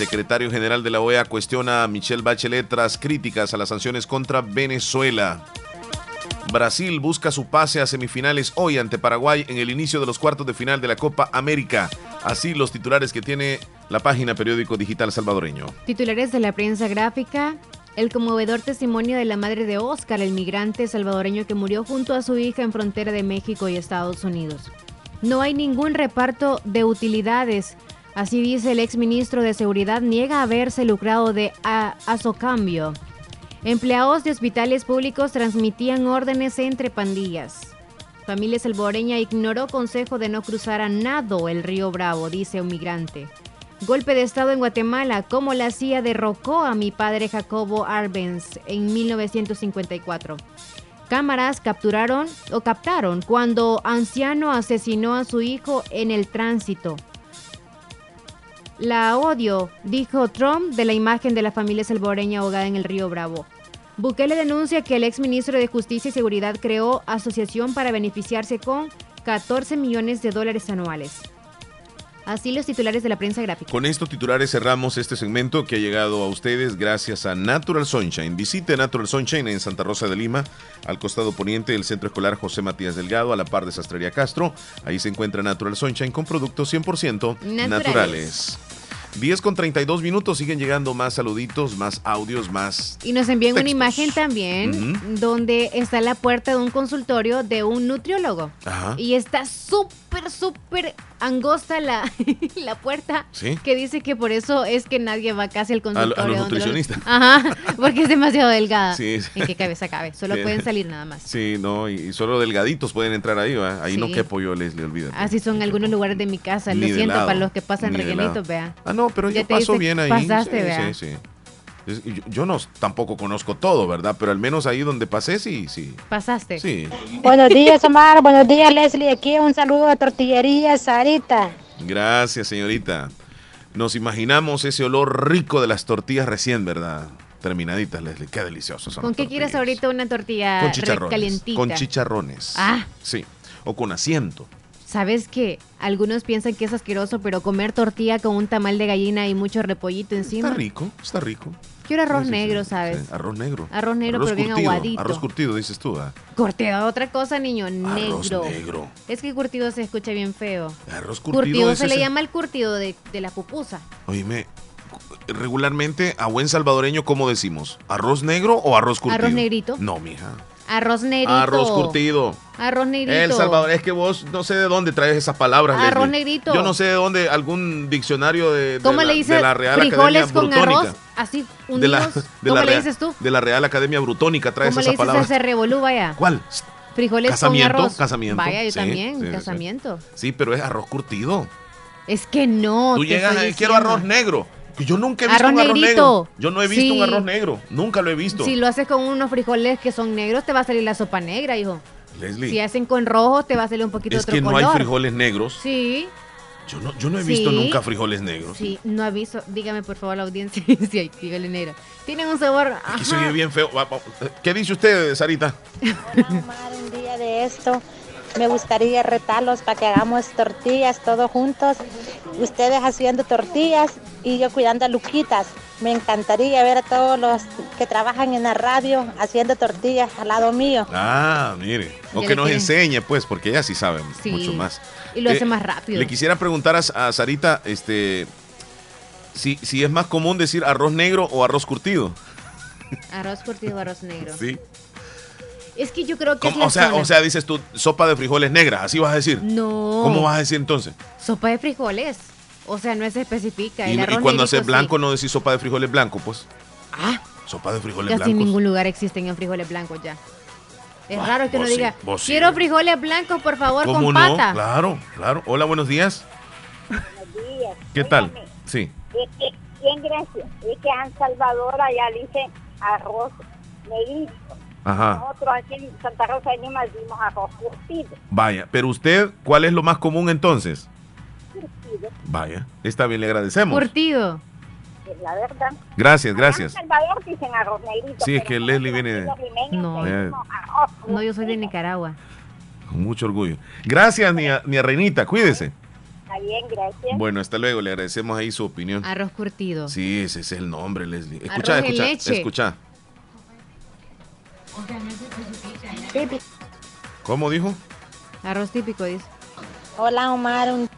Secretario General de la OEA cuestiona a Michelle Bachelet tras críticas a las sanciones contra Venezuela. Brasil busca su pase a semifinales hoy ante Paraguay en el inicio de los cuartos de final de la Copa América. Así los titulares que tiene la página periódico digital salvadoreño. Titulares de la prensa gráfica. El conmovedor testimonio de la madre de Oscar, el migrante salvadoreño que murió junto a su hija en frontera de México y Estados Unidos. No hay ningún reparto de utilidades. Así dice el exministro de Seguridad, niega haberse lucrado de Azocambio. Empleados de hospitales públicos transmitían órdenes entre pandillas. Familia salvadoreña ignoró consejo de no cruzar a nado el río Bravo, dice un migrante. Golpe de Estado en Guatemala, como la CIA derrocó a mi padre Jacobo Arbenz en 1954. Cámaras capturaron o captaron cuando anciano asesinó a su hijo en el tránsito. La odio, dijo Trump de la imagen de la familia salvadoreña ahogada en el río Bravo. Bukele denuncia que el exministro de Justicia y Seguridad creó asociación para beneficiarse con 14 millones de dólares anuales. Así los titulares de la prensa gráfica. Con estos titulares cerramos este segmento que ha llegado a ustedes gracias a Natural Sunshine. Visite Natural Sunshine en Santa Rosa de Lima, al costado poniente del Centro Escolar José Matías Delgado, a la par de Sastrería Castro. Ahí se encuentra Natural Sunshine con productos 100% naturales. naturales. 10 con 32 minutos, siguen llegando más saluditos, más audios, más. Y nos envían una imagen también donde está la puerta de un consultorio de un nutriólogo. Ajá. Y está súper, súper angosta la, la puerta. ¿Sí? Que dice que por eso es que nadie va casi al consultorio. A, los nutricionistas. Ajá, porque es demasiado delgada. Sí, ¿En qué cabeza cabe? Solo pueden salir nada más. Sí, no, y solo delgaditos pueden entrar ahí, ¿va? Ahí no quepo yo, les le olvido. Así son algunos lugares de mi casa. Lo siento para los que pasan rellenitos, vea. Ah, no, pero ya yo paso bien ahí. Pasaste, sí, sí, sí. Yo no tampoco conozco todo, ¿verdad? Pero al menos ahí donde pasé, sí, sí. ¿Pasaste? Sí. Buenos días, Omar. Buenos días, Leslie. Aquí un saludo a Tortillería Sarita. Gracias, señorita. Nos imaginamos ese olor rico de las tortillas recién, ¿verdad? Terminaditas, Leslie. Qué deliciosos son. ¿Con qué quieres ahorita una tortilla con chicharrones, Con chicharrones. Ah. Sí. O con asiento. ¿Sabes que algunos piensan que es asqueroso, pero comer tortilla con un tamal de gallina y mucho repollito encima? Está rico, está rico. Quiero arroz negro, ¿sabes? arroz negro. Arroz negro, pero bien aguadito. Arroz curtido, dices tú. ¿eh? Curtido, otra cosa, niño, negro. Arroz negro. Es que curtido se escucha bien feo. Arroz curtido. Curtido se le llama el curtido de, de la pupusa. Oíme, regularmente a buen salvadoreño, ¿cómo decimos? ¿Arroz negro o arroz curtido? Arroz negrito. No, mija. Arroz negrito. Arroz curtido. Arroz negrito. El Salvador, es que vos no sé de dónde traes esas palabras. Arroz negrito. Yo no sé de dónde, algún diccionario de, de, ¿Cómo la, le dices de la Real frijoles Academia con Brutónica. arroz? Así, unidos. De la, de ¿Cómo la le dices tú? De la Real Academia Brutónica traes ¿Cómo le esas dices palabras. ese revolú, vaya? ¿Cuál? Frijoles Casamiento, con arroz. casamiento. Vaya, yo Sí, también, sí, casamiento. Sí, pero es arroz curtido. Es que no. Tú llegas quiero arroz negro. Que yo nunca he visto Arroz un arroz negrito. negro. Yo no he visto Sí. un arroz negro. Nunca lo he visto. Si lo haces con unos frijoles que son negros, te va a salir la sopa negra, hijo. Leslie, Si hacen con rojo, te va a salir un poquito es otro que no color. hay frijoles negros. Sí, Yo no, yo no he visto Sí. nunca frijoles negros. sí, no aviso. Dígame por favor la audiencia si hay frijoles negros. Tienen un sabor. Aquí se oye bien feo. ¿Qué dice usted, Sarita? Omar, un día de esto me gustaría retarlos para que hagamos tortillas todos juntos. Ustedes haciendo tortillas y yo cuidando a Luquitas. me encantaría ver a todos los que trabajan en la radio haciendo tortillas al lado mío. Ah, mire. O que nos quieren- enseñe, pues, porque ella sí sabe Sí. mucho más. Y lo hace Eh, más rápido. Le quisiera preguntar a, a Sarita, este, si, si es más común decir arroz negro o arroz curtido. Arroz curtido, arroz negro. Sí. Es que yo creo que es O sea, zona. o sea, dices tú, sopa de frijoles negra, así vas a decir. No. ¿Cómo vas a decir entonces? Sopa de frijoles. O sea, no se especifica. Y, El y arroz cuando haces blanco sí. no decís sopa de frijoles blanco, pues. Ah. Sopa de frijoles Casi en blancos. ningún lugar existen en frijoles blancos ya. Es Ah, raro que uno sí, diga, sí. quiero frijoles blancos, por favor, ¿Cómo con no? pata. Claro, claro. Hola, buenos días. ¿Qué tal? Sí. Es que, bien, gracias. Es que en Salvador allá dicen arroz negrito. Ajá. Nosotros aquí en Santa Rosa de Lima decimos arroz curtido. Vaya, pero usted, ¿cuál es lo más común entonces? Curtido, Vaya, está bien, le agradecemos. Curtido. es la verdad. Gracias, En gracias. Salvador dicen arroz negrito. Sí, es que Leslie viene de- limeños No. yo soy de Nicaragua. con mucho orgullo. Gracias, mi, mi reinita, cuídese. Está bien, gracias. Bueno, hasta luego, le agradecemos ahí su opinión. Arroz curtido. Sí, ese es el nombre, Leslie. Escucha, Arroz en escucha, ¿Cómo dijo? Arroz típico, dice. Hola Omar, un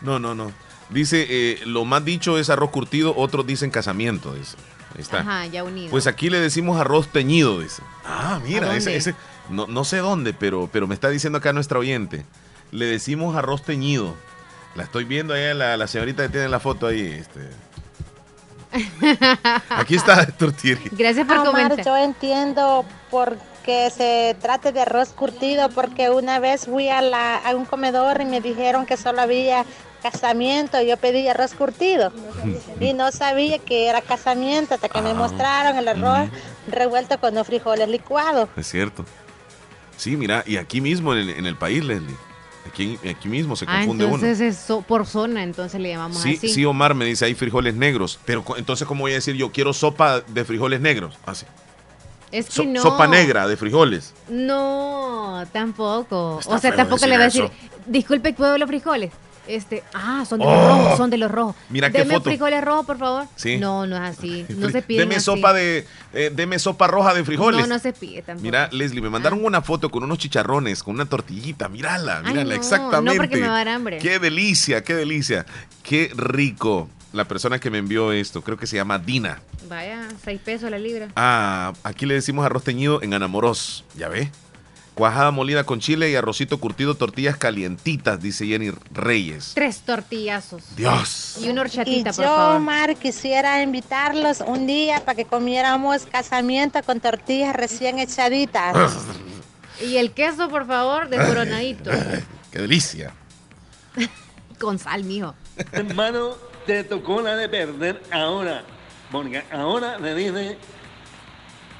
No, no, no. Dice, eh, lo más dicho es arroz curtido, otros dicen casamiento, dice. Ahí está. Ajá, ya unido. Pues aquí le decimos arroz teñido, dice. Ah, ¿A mira, ese, ese- no, no sé dónde, pero, pero me está diciendo acá nuestra oyente. Le decimos arroz teñido. La estoy viendo ahí, la, la señorita que tiene la foto ahí. Este. Aquí está Tortiri. Gracias por Omar, comentar. yo entiendo por qué se trate de arroz curtido, porque una vez fui a, la, a un comedor y me dijeron que solo había casamiento, yo pedí arroz curtido y no sabía que era casamiento hasta que me Ah, mostraron el arroz revuelto con los frijoles licuados. Es cierto. Sí, mira, y aquí mismo en el, en el país, Leslie. Aquí, aquí mismo se Ah, confunde uno. entonces es so- por zona, entonces le llamamos Sí, así. sí, Omar me dice, hay frijoles negros. Pero entonces, ¿cómo voy a decir yo quiero sopa de frijoles negros? Así. es que So- no. Sopa negra de frijoles. No, tampoco. Está o sea, tampoco le va a decir, eso. disculpe, ¿puedo los frijoles? Este, ah, son de Oh. los rojos, son de los rojos. Mira qué Deme foto. frijoles rojos, por favor. Sí. No, no es así. No se pide. Deme sopa de, eh, deme sopa roja de frijoles. No, no se pide tampoco. Mira, Leslie, me mandaron una foto con unos chicharrones, con una tortillita. Mírala, Ay, mírala, no, exactamente. no, porque me va a dar hambre. Qué delicia, qué delicia. Qué rico. La persona que me envió esto, creo que se llama Dina. Vaya, seis pesos la libra. Ah, aquí le decimos arroz teñido en Anamoros. ¿Ya ve? Cuajada molida con chile y arrocito curtido, tortillas calientitas, dice Jenny Reyes. Tres tortillazos. Dios. Y una Y horchatita, por yo, favor. Omar, quisiera invitarlos un día para que comiéramos casamiento con tortillas recién echaditas. Y el queso, por favor, desboronadito. Qué delicia. Con sal, mijo. Hermano, te tocó la de perder ahora. Porque ahora le dice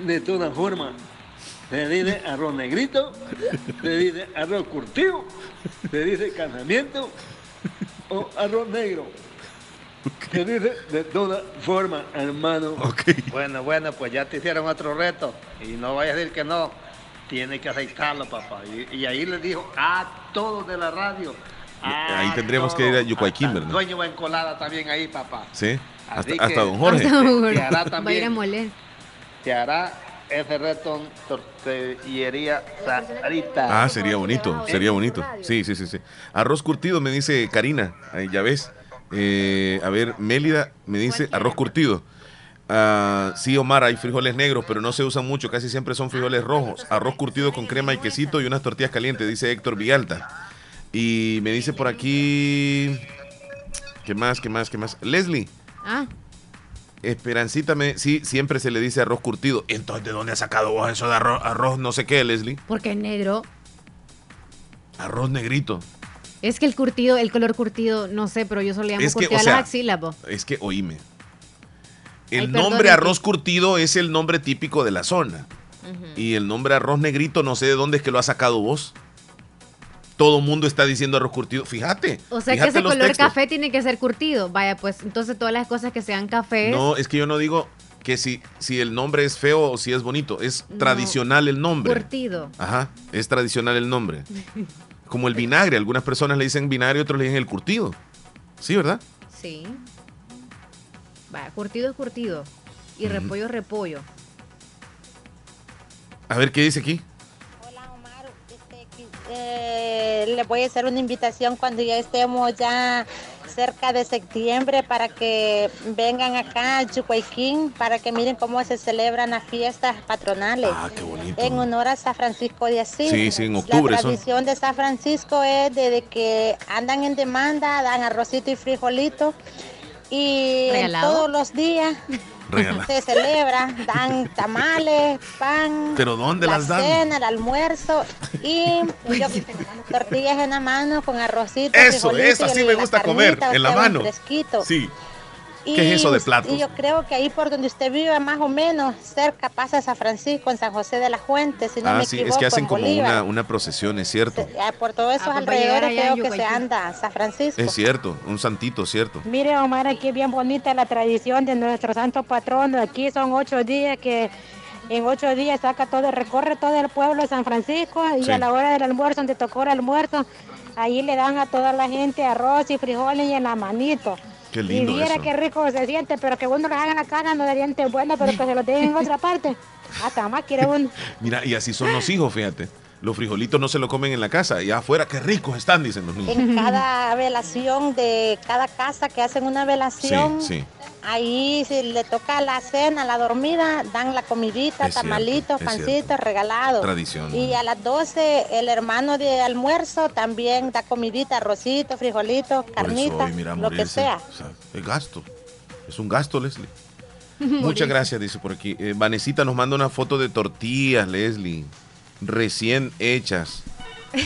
de todas formas. Le dice arroz negrito, le dice arroz curtido, le dice casamiento o arroz negro. Le dice de todas formas, hermano. Bueno, bueno, pues ya te hicieron otro reto. Y no vayas a decir que no. Tienes que aceptarlo, papá. Y, y ahí le dijo a todos de la radio. a Ahí tendríamos que ir a Yucuayquín, ¿verdad? Dueño va encolada también ahí, papá. Sí. Hasta, Así hasta que- don Jorge. Hasta don Jorge. Te hará Va a ir a también. moler. Te hará reto en tortillería Sarita. Ah, sería bonito, sería bonito. Sí, sí, sí, sí. Arroz curtido, me dice Karina, ahí ya ves. Eh, a ver, Mélida me dice arroz curtido. Ah, sí, Omar, hay frijoles negros, pero no se usan mucho, casi siempre son frijoles rojos. Arroz curtido con crema y quesito y unas tortillas calientes, dice Héctor Villalta. Y me dice por aquí... ¿Qué más, qué más, qué más? Leslie, Ah, Esperancita, me, sí, siempre se le dice arroz curtido. Entonces, ¿de dónde has sacado vos eso de arroz, arroz no sé qué, Leslie? porque es negro. Arroz negrito. Es que el curtido, el color curtido, no sé, pero yo solo le llamo Es que, curtido o a las axilas. Es que oíme. El nombre arroz curtido es el nombre típico de la zona. Y el nombre arroz negrito no sé de dónde es que lo ha sacado vos. Todo mundo está diciendo arroz curtido. Fíjate. O sea que ese color textos. café tiene que ser curtido. Vaya, pues entonces todas las cosas que sean cafés. No, es que yo no digo que si, si el nombre es feo o si es bonito. Es No. tradicional el nombre. Curtido. Ajá, es tradicional el nombre. Como el vinagre. Algunas personas le dicen vinagre, otros le dicen el curtido. Sí, ¿verdad? Sí. Vaya, curtido es curtido. Y repollo es repollo. A ver, ¿qué dice aquí? Eh, le voy a hacer una invitación cuando ya estemos ya cerca de septiembre para que vengan acá a Chucuayquín para que miren cómo se celebran las fiestas patronales. Ah, qué bonito. En honor a San Francisco de Asís. Sí, sí, en octubre La son. tradición de San Francisco es de, de que andan en demanda, dan arrocito y frijolito. Y en todos los días Regala. se celebra, dan tamales, pan, ¿Pero dónde la las dan? cena, el almuerzo y yo- tortillas en la mano con arrocito. Eso, eso, así me gusta comer, carnita, en la mano. fresquito. Sí. Y ¿Qué es eso de platos? Y yo creo que ahí por donde usted vive, más o menos, cerca pasa San Francisco, en San José de la Fuente, si no ah, me sí, equivoco, es que hacen en como una, una procesión, es cierto. Ah, Por todos esos Ah, pues alrededores creo que se anda San Francisco. Es cierto, un santito, cierto. Mire, Omar, aquí es bien bonita la tradición de nuestro santo patrono. Aquí son ocho días que en ocho días saca todo, recorre todo el pueblo de San Francisco y Sí. a la hora del almuerzo, donde tocó el almuerzo, ahí le dan a toda la gente arroz y frijoles y en la manito. Qué lindo y viera eso. qué rico se siente, pero que uno lo haga en la casa no de dientes bueno, pero que se lo den en otra parte. Hasta más quiere uno. Mira, y así son los hijos, fíjate. Los frijolitos no se lo comen en la casa, y afuera, qué ricos están, dicen los niños. En cada velación de cada casa que hacen una velación, Sí, sí. ahí si le toca la cena, la dormida, dan la comidita, Es tamalitos, pancitos, regalados. Tradición. Y a las 12 el hermano de almuerzo también da comidita, arrocito, frijolitos, Por eso carnita, hoy, mira, lo que sea. O sea, es gasto. Es un gasto, Leslie. Muchas gracias, dice por aquí. Eh, Vanesita nos manda una foto de tortillas, Leslie. Recién hechas.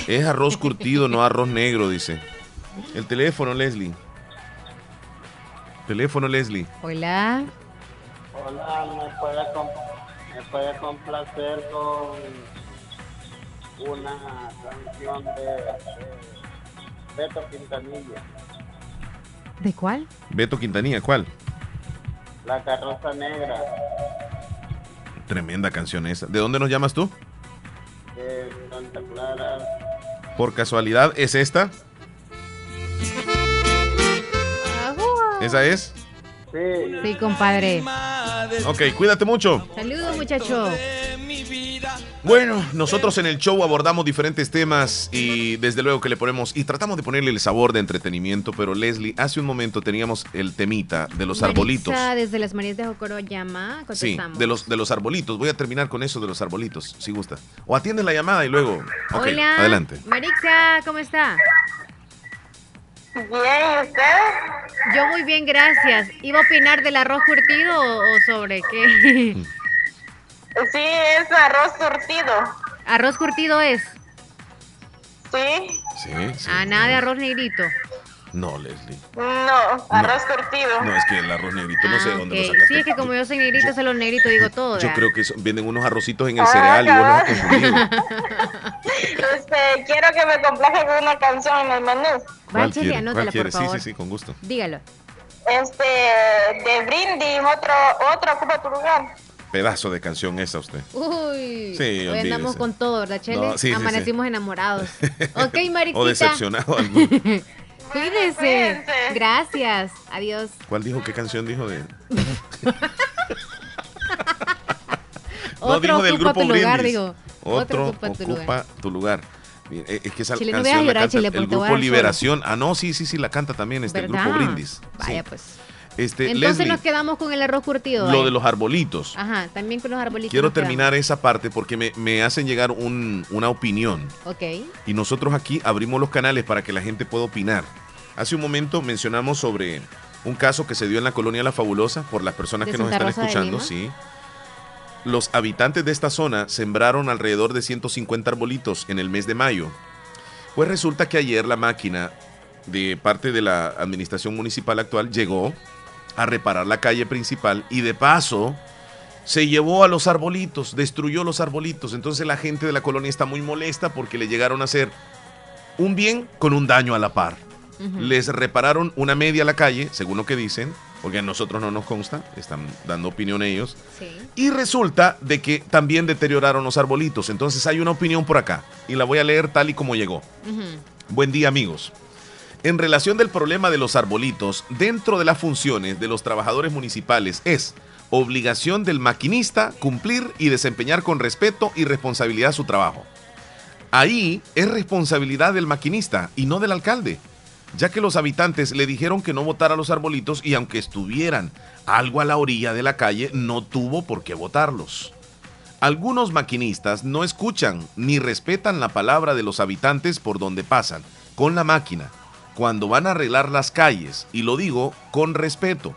Es arroz curtido, no arroz negro, dice. El teléfono, Leslie. Teléfono, Leslie. Hola. Hola, ¿me puede, com- me puede complacer con una canción de, de Beto Quintanilla, ¿De cuál? Beto Quintanilla, ¿cuál? La Carroza Negra, Tremenda canción esa. ¿De dónde nos llamas tú? De Santa Clara. Por casualidad, ¿es esta? ¿Esa es? Sí. Sí, compadre. Ok, cuídate mucho. Saludos, muchacho. Bueno, nosotros en el show abordamos diferentes temas y desde luego que le ponemos y tratamos de ponerle el sabor de entretenimiento, pero Leslie, hace un momento teníamos el temita de los arbolitos. Maritza, desde las manías de Jocoro llama. Sí, Contestamos. de los, de los arbolitos. Voy a terminar con eso de los arbolitos, si gusta. O atiendes la llamada y luego... Hola. adelante. Marixa, ¿cómo está? Bien, ¿y usted? Yo muy bien, gracias. ¿Iba a opinar del arroz curtido o, o sobre qué? Sí, es arroz surtido. ¿Arroz curtido es? Sí. Sí, sí. Ah, nada de arroz negrito. No, Leslie. No, arroz curtido. No, es que el arroz negrito no sé Ah, dónde lo sacaste. Sí, es que como yo soy negrito, se los negritos digo todo. Yo creo que eso- venden unos arrocitos en el cereal y vos los has confundido. Este, quiero que me complaje con una canción en el menú. ¿Cuál quiere? anótala, ¿Cuál quiere? por Sí, sí, favor. sí, con gusto. Dígalo. Este, de Brindis, otro, otro ocupa tu lugar. Pedazo de canción esa usted. Uy. Sí, Hoy olvídese. andamos con todo, ¿verdad, Chele? No, sí, sí, sí. Amanecimos enamorados. Ok, Mariquita. O decepcionado. alguno. Cuídese. Gracias. Adiós. ¿Cuál dijo? ¿Qué canción dijo de No, Otro dijo del ocupa grupo tu lugar, Brindis. digo. Otro, ocupa tu ocupa lugar. tu lugar. Eh, Es que esa Chile, no canción a la llorar, canta Chile, el grupo Liberación. Ah, no, sí, sí, sí, la canta también este el grupo. Brindis. Vaya, Sí. pues. Este, Entonces Leslie, nos quedamos con el arroz curtido. lo ahí. de los arbolitos. Ajá, también con los arbolitos. Quiero quedamos. terminar esa parte porque me, me hacen llegar un- una opinión. Ok. Y nosotros aquí abrimos los canales para que la gente pueda opinar. Hace un momento mencionamos sobre un caso que se dio en la colonia La Fabulosa por las personas ¿De que nos están Rosa escuchando, sí. Los habitantes de esta zona sembraron alrededor de 150 arbolitos en el mes de mayo. Pues resulta que ayer la máquina de parte de la administración municipal actual llegó a reparar la calle principal y de paso se llevó a los arbolitos, destruyó los arbolitos. Entonces la gente de la colonia está muy molesta porque le llegaron a hacer un bien con un daño a la par. Les repararon una media a la calle, según lo que dicen, porque a nosotros no nos consta, están dando opinión ellos. Sí. Y resulta de que también deterioraron los arbolitos. Entonces hay una opinión por acá y la voy a leer tal y como llegó. Buen día amigos. En relación del problema de los arbolitos, dentro de las funciones de los trabajadores municipales es obligación del maquinista cumplir y desempeñar con respeto y responsabilidad su trabajo. Ahí es responsabilidad del maquinista y no del alcalde, ya que los habitantes le dijeron que no votara los arbolitos y aunque estuvieran algo a la orilla de la calle, no tuvo por qué votarlos. Algunos maquinistas no escuchan ni respetan la palabra de los habitantes por donde pasan, con la máquina, cuando van a arreglar las calles, y lo digo con respeto.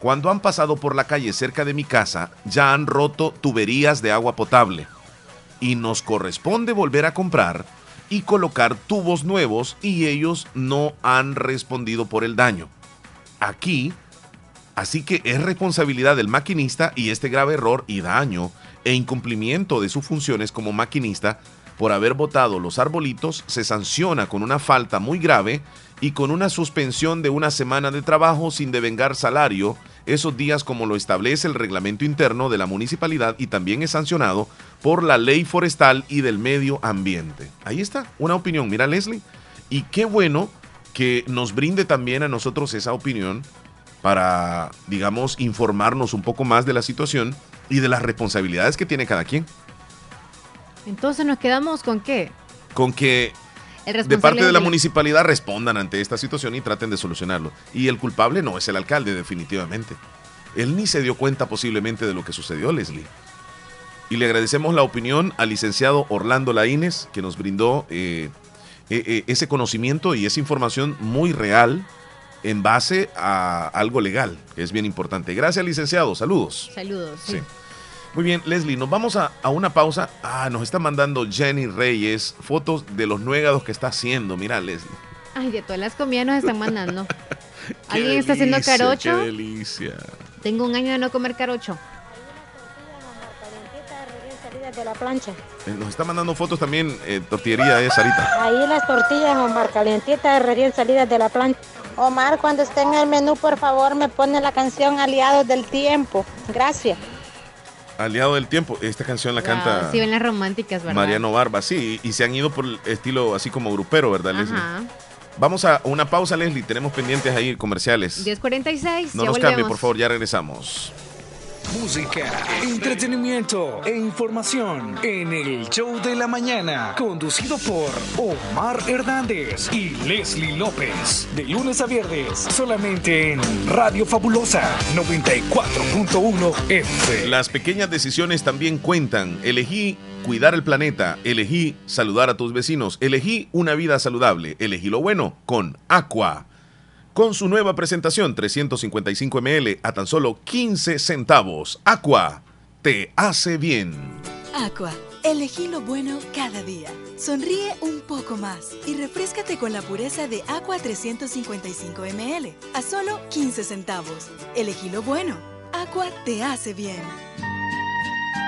Cuando han pasado por la calle cerca de mi casa, ya han roto tuberías de agua potable. Y nos corresponde volver a comprar y colocar tubos nuevos y ellos no han respondido por el daño. Aquí, así que es responsabilidad del maquinista y este grave error y daño e incumplimiento de sus funciones como maquinista por haber botado los arbolitos se sanciona con una falta muy grave y con una suspensión de una semana de trabajo sin devengar salario esos días como lo establece el reglamento interno de la municipalidad y también es sancionado por la ley forestal y del medio ambiente. Ahí está, una opinión. Mira, Leslie, y qué bueno que nos brinde también a nosotros esa opinión para, digamos, informarnos un poco más de la situación y de las responsabilidades que tiene cada quien. Entonces nos quedamos con qué? Con que de parte de la municipalidad respondan ante esta situación y traten de solucionarlo. Y el culpable no es el alcalde, definitivamente. Él ni se dio cuenta posiblemente de lo que sucedió, Leslie. Y le agradecemos la opinión al licenciado Orlando Laínez, que nos brindó eh, eh, eh, ese conocimiento y esa información muy real en base a algo legal, que es bien importante. Gracias, licenciado. Saludos. Saludos. sí. Muy bien, Leslie, nos vamos a, una pausa. Ah, nos está mandando Jenny Reyes fotos de los nuegados que está haciendo. Mira, Leslie. Ay, de todas las comidas nos están mandando. ¿Alguien está haciendo carocho? Qué delicia. Tengo un año de no comer carocho. de la plancha. Eh, nos está mandando fotos también eh, tortillería de Sarita. Ahí las tortillas, Omar, calientitas recién salidas de la plancha. Omar, cuando esté en el menú, por favor, me pone la canción Aliados del Tiempo. Gracias. Aliado del tiempo. Esta canción la canta. Sí, ven las románticas, ¿verdad? Mariano Barba, sí. Y se han ido por el estilo así como grupero, ¿verdad, Leslie? Vamos a una pausa, Leslie. Tenemos pendientes ahí comerciales. 10.46. No nos cambie, por favor, ya regresamos música, entretenimiento e información en el show de la mañana, conducido por Omar Hernández y Leslie López, de lunes a viernes, solamente en Radio Fabulosa 94.1 F. Las pequeñas decisiones también cuentan. Elegí cuidar el planeta, elegí saludar a tus vecinos, elegí una vida saludable, elegí lo bueno con Aqua con su nueva presentación 355 ml a tan solo 15 centavos. Aqua, te hace bien. Aqua, elegí lo bueno cada día. Sonríe un poco más y refrescate con la pureza de Aqua 355 ml a solo 15 centavos. Elegí lo bueno. Aqua te hace bien.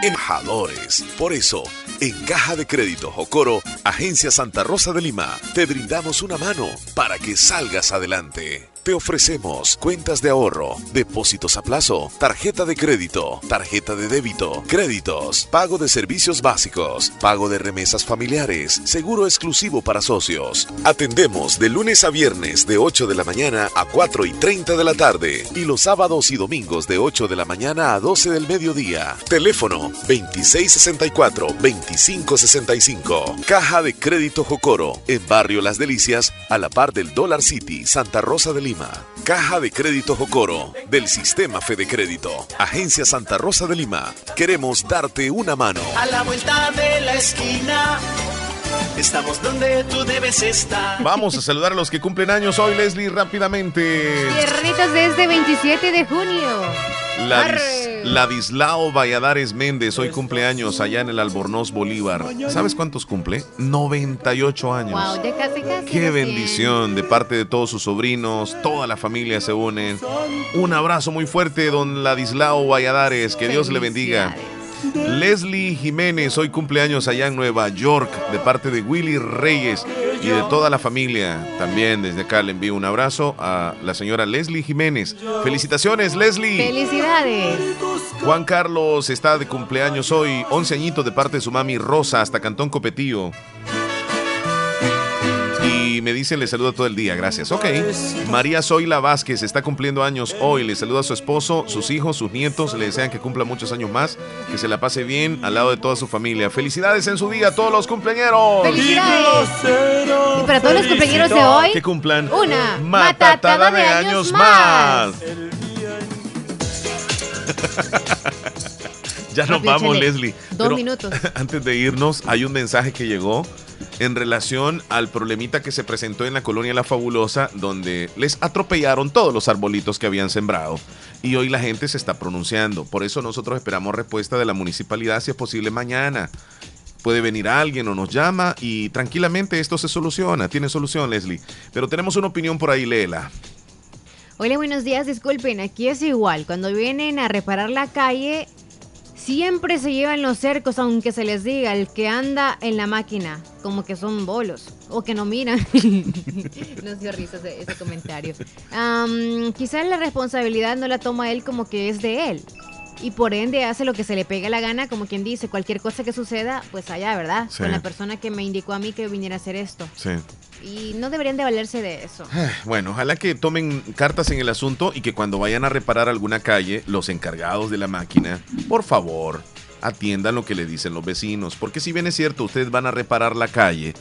Embajadores. Por eso, en Caja de Crédito Jocoro, Agencia Santa Rosa de Lima, te brindamos una mano para que salgas adelante. Te ofrecemos cuentas de ahorro, depósitos a plazo, tarjeta de crédito, tarjeta de débito, créditos, pago de servicios básicos, pago de remesas familiares, seguro exclusivo para socios. Atendemos de lunes a viernes de 8 de la mañana a 4 y 30 de la tarde y los sábados y domingos de 8 de la mañana a 12 del mediodía. Teléfono 2664-2565. Caja de Crédito Jocoro, en Barrio Las Delicias, a la par del Dollar City, Santa Rosa de Lima. Caja de Crédito Jocoro, del Sistema Fede Crédito. Agencia Santa Rosa de Lima. Queremos darte una mano. A la vuelta de la esquina. Estamos donde tú debes estar. Vamos a saludar a los que cumplen años hoy, Leslie, rápidamente. Tierritas desde 27 de junio. Ladislao Valladares Méndez, hoy cumpleaños allá en el Albornoz Bolívar. ¿Sabes cuántos cumple? 98 años. Wow, ya casi casi. Qué bendición de parte de todos sus sobrinos, toda la familia se unen. Un abrazo muy fuerte, don Ladislao Valladares, que Dios le bendiga. Leslie Jiménez, hoy cumpleaños allá en Nueva York, de parte de Willy Reyes y de toda la familia. También desde acá le envío un abrazo a la señora Leslie Jiménez. Felicitaciones, Leslie. Felicidades. Juan Carlos está de cumpleaños hoy, 11 añitos de parte de su mami Rosa, hasta Cantón Copetío. Me dice le saluda todo el día, gracias. Ok. María Zoila Vázquez está cumpliendo años hoy, le saluda a su esposo, sus hijos, sus nietos, le desean que cumpla muchos años más, que se la pase bien al lado de toda su familia. Felicidades en su día a todos los cumpleaños. ¡Felicidades! Y para todos los cumpleaños de hoy, Que cumplan una matatada de años más. Ya nos Rápido, vamos. Leslie. Dos Pero minutos. Antes de irnos, hay un mensaje que llegó en relación al problemita que se presentó en la colonia La Fabulosa, donde les atropellaron todos los arbolitos que habían sembrado. Y hoy la gente se está pronunciando. Por eso nosotros esperamos respuesta de la municipalidad, si es posible, mañana. Puede venir alguien o nos llama y tranquilamente esto se soluciona. Tiene solución, Leslie. Pero tenemos una opinión por ahí, léela. Hola, buenos días. Disculpen, aquí es igual. Cuando vienen a reparar la calle, siempre se llevan los cercos, aunque se les diga, el que anda en la máquina, como que son bolos o que no miran. Nos dio risa ese, ese comentario. Am, quizás la responsabilidad no la toma él como que es de él. Y por ende hace lo que se le pega la gana, como quien dice, cualquier cosa que suceda, pues allá, ¿verdad? Sí. Con la persona que me indicó a mí que viniera a hacer esto. Sí. Y no deberían de valerse de eso. Bueno, ojalá que tomen cartas en el asunto y que cuando vayan a reparar alguna calle, los encargados de la máquina, por favor, atiendan lo que le dicen los vecinos. Porque si bien es cierto, ustedes van a reparar la calle,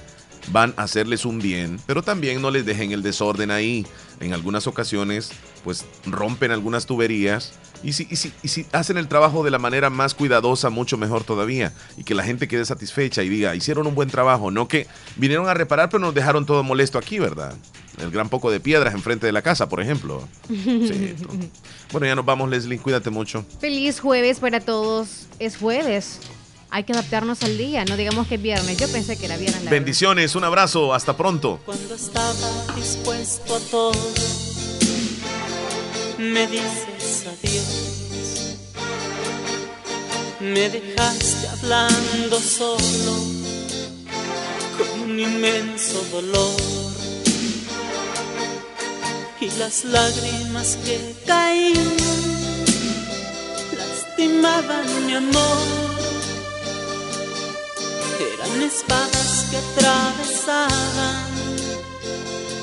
van a hacerles un bien, pero también no les dejen el desorden ahí. En algunas ocasiones, pues rompen algunas tuberías. Y si, y si- y si hacen el trabajo de la manera más cuidadosa, mucho mejor todavía. Y que la gente quede satisfecha y diga, hicieron un buen trabajo. No que vinieron a reparar, pero nos dejaron todo molesto aquí, ¿verdad? El gran poco de piedras enfrente de la casa, por ejemplo. Sí, Bueno, ya nos vamos, Leslie. Cuídate mucho. Feliz jueves para todos. Es jueves. Hay que adaptarnos al día. No digamos que es viernes. Yo pensé que era viernes. la Bendiciones, un abrazo, hasta pronto. Cuando estaba dispuesto a todo, me dices adiós. Me dejaste hablando solo, con un inmenso dolor. Y las lágrimas que caían lastimaban mi amor. Eran espadas que atravesaban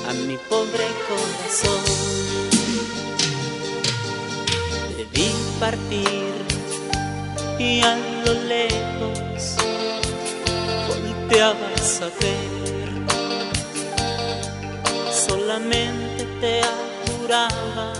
a mi pobre corazón. Debí partir y a lo lejos volteabas a ver. Solamente te juraba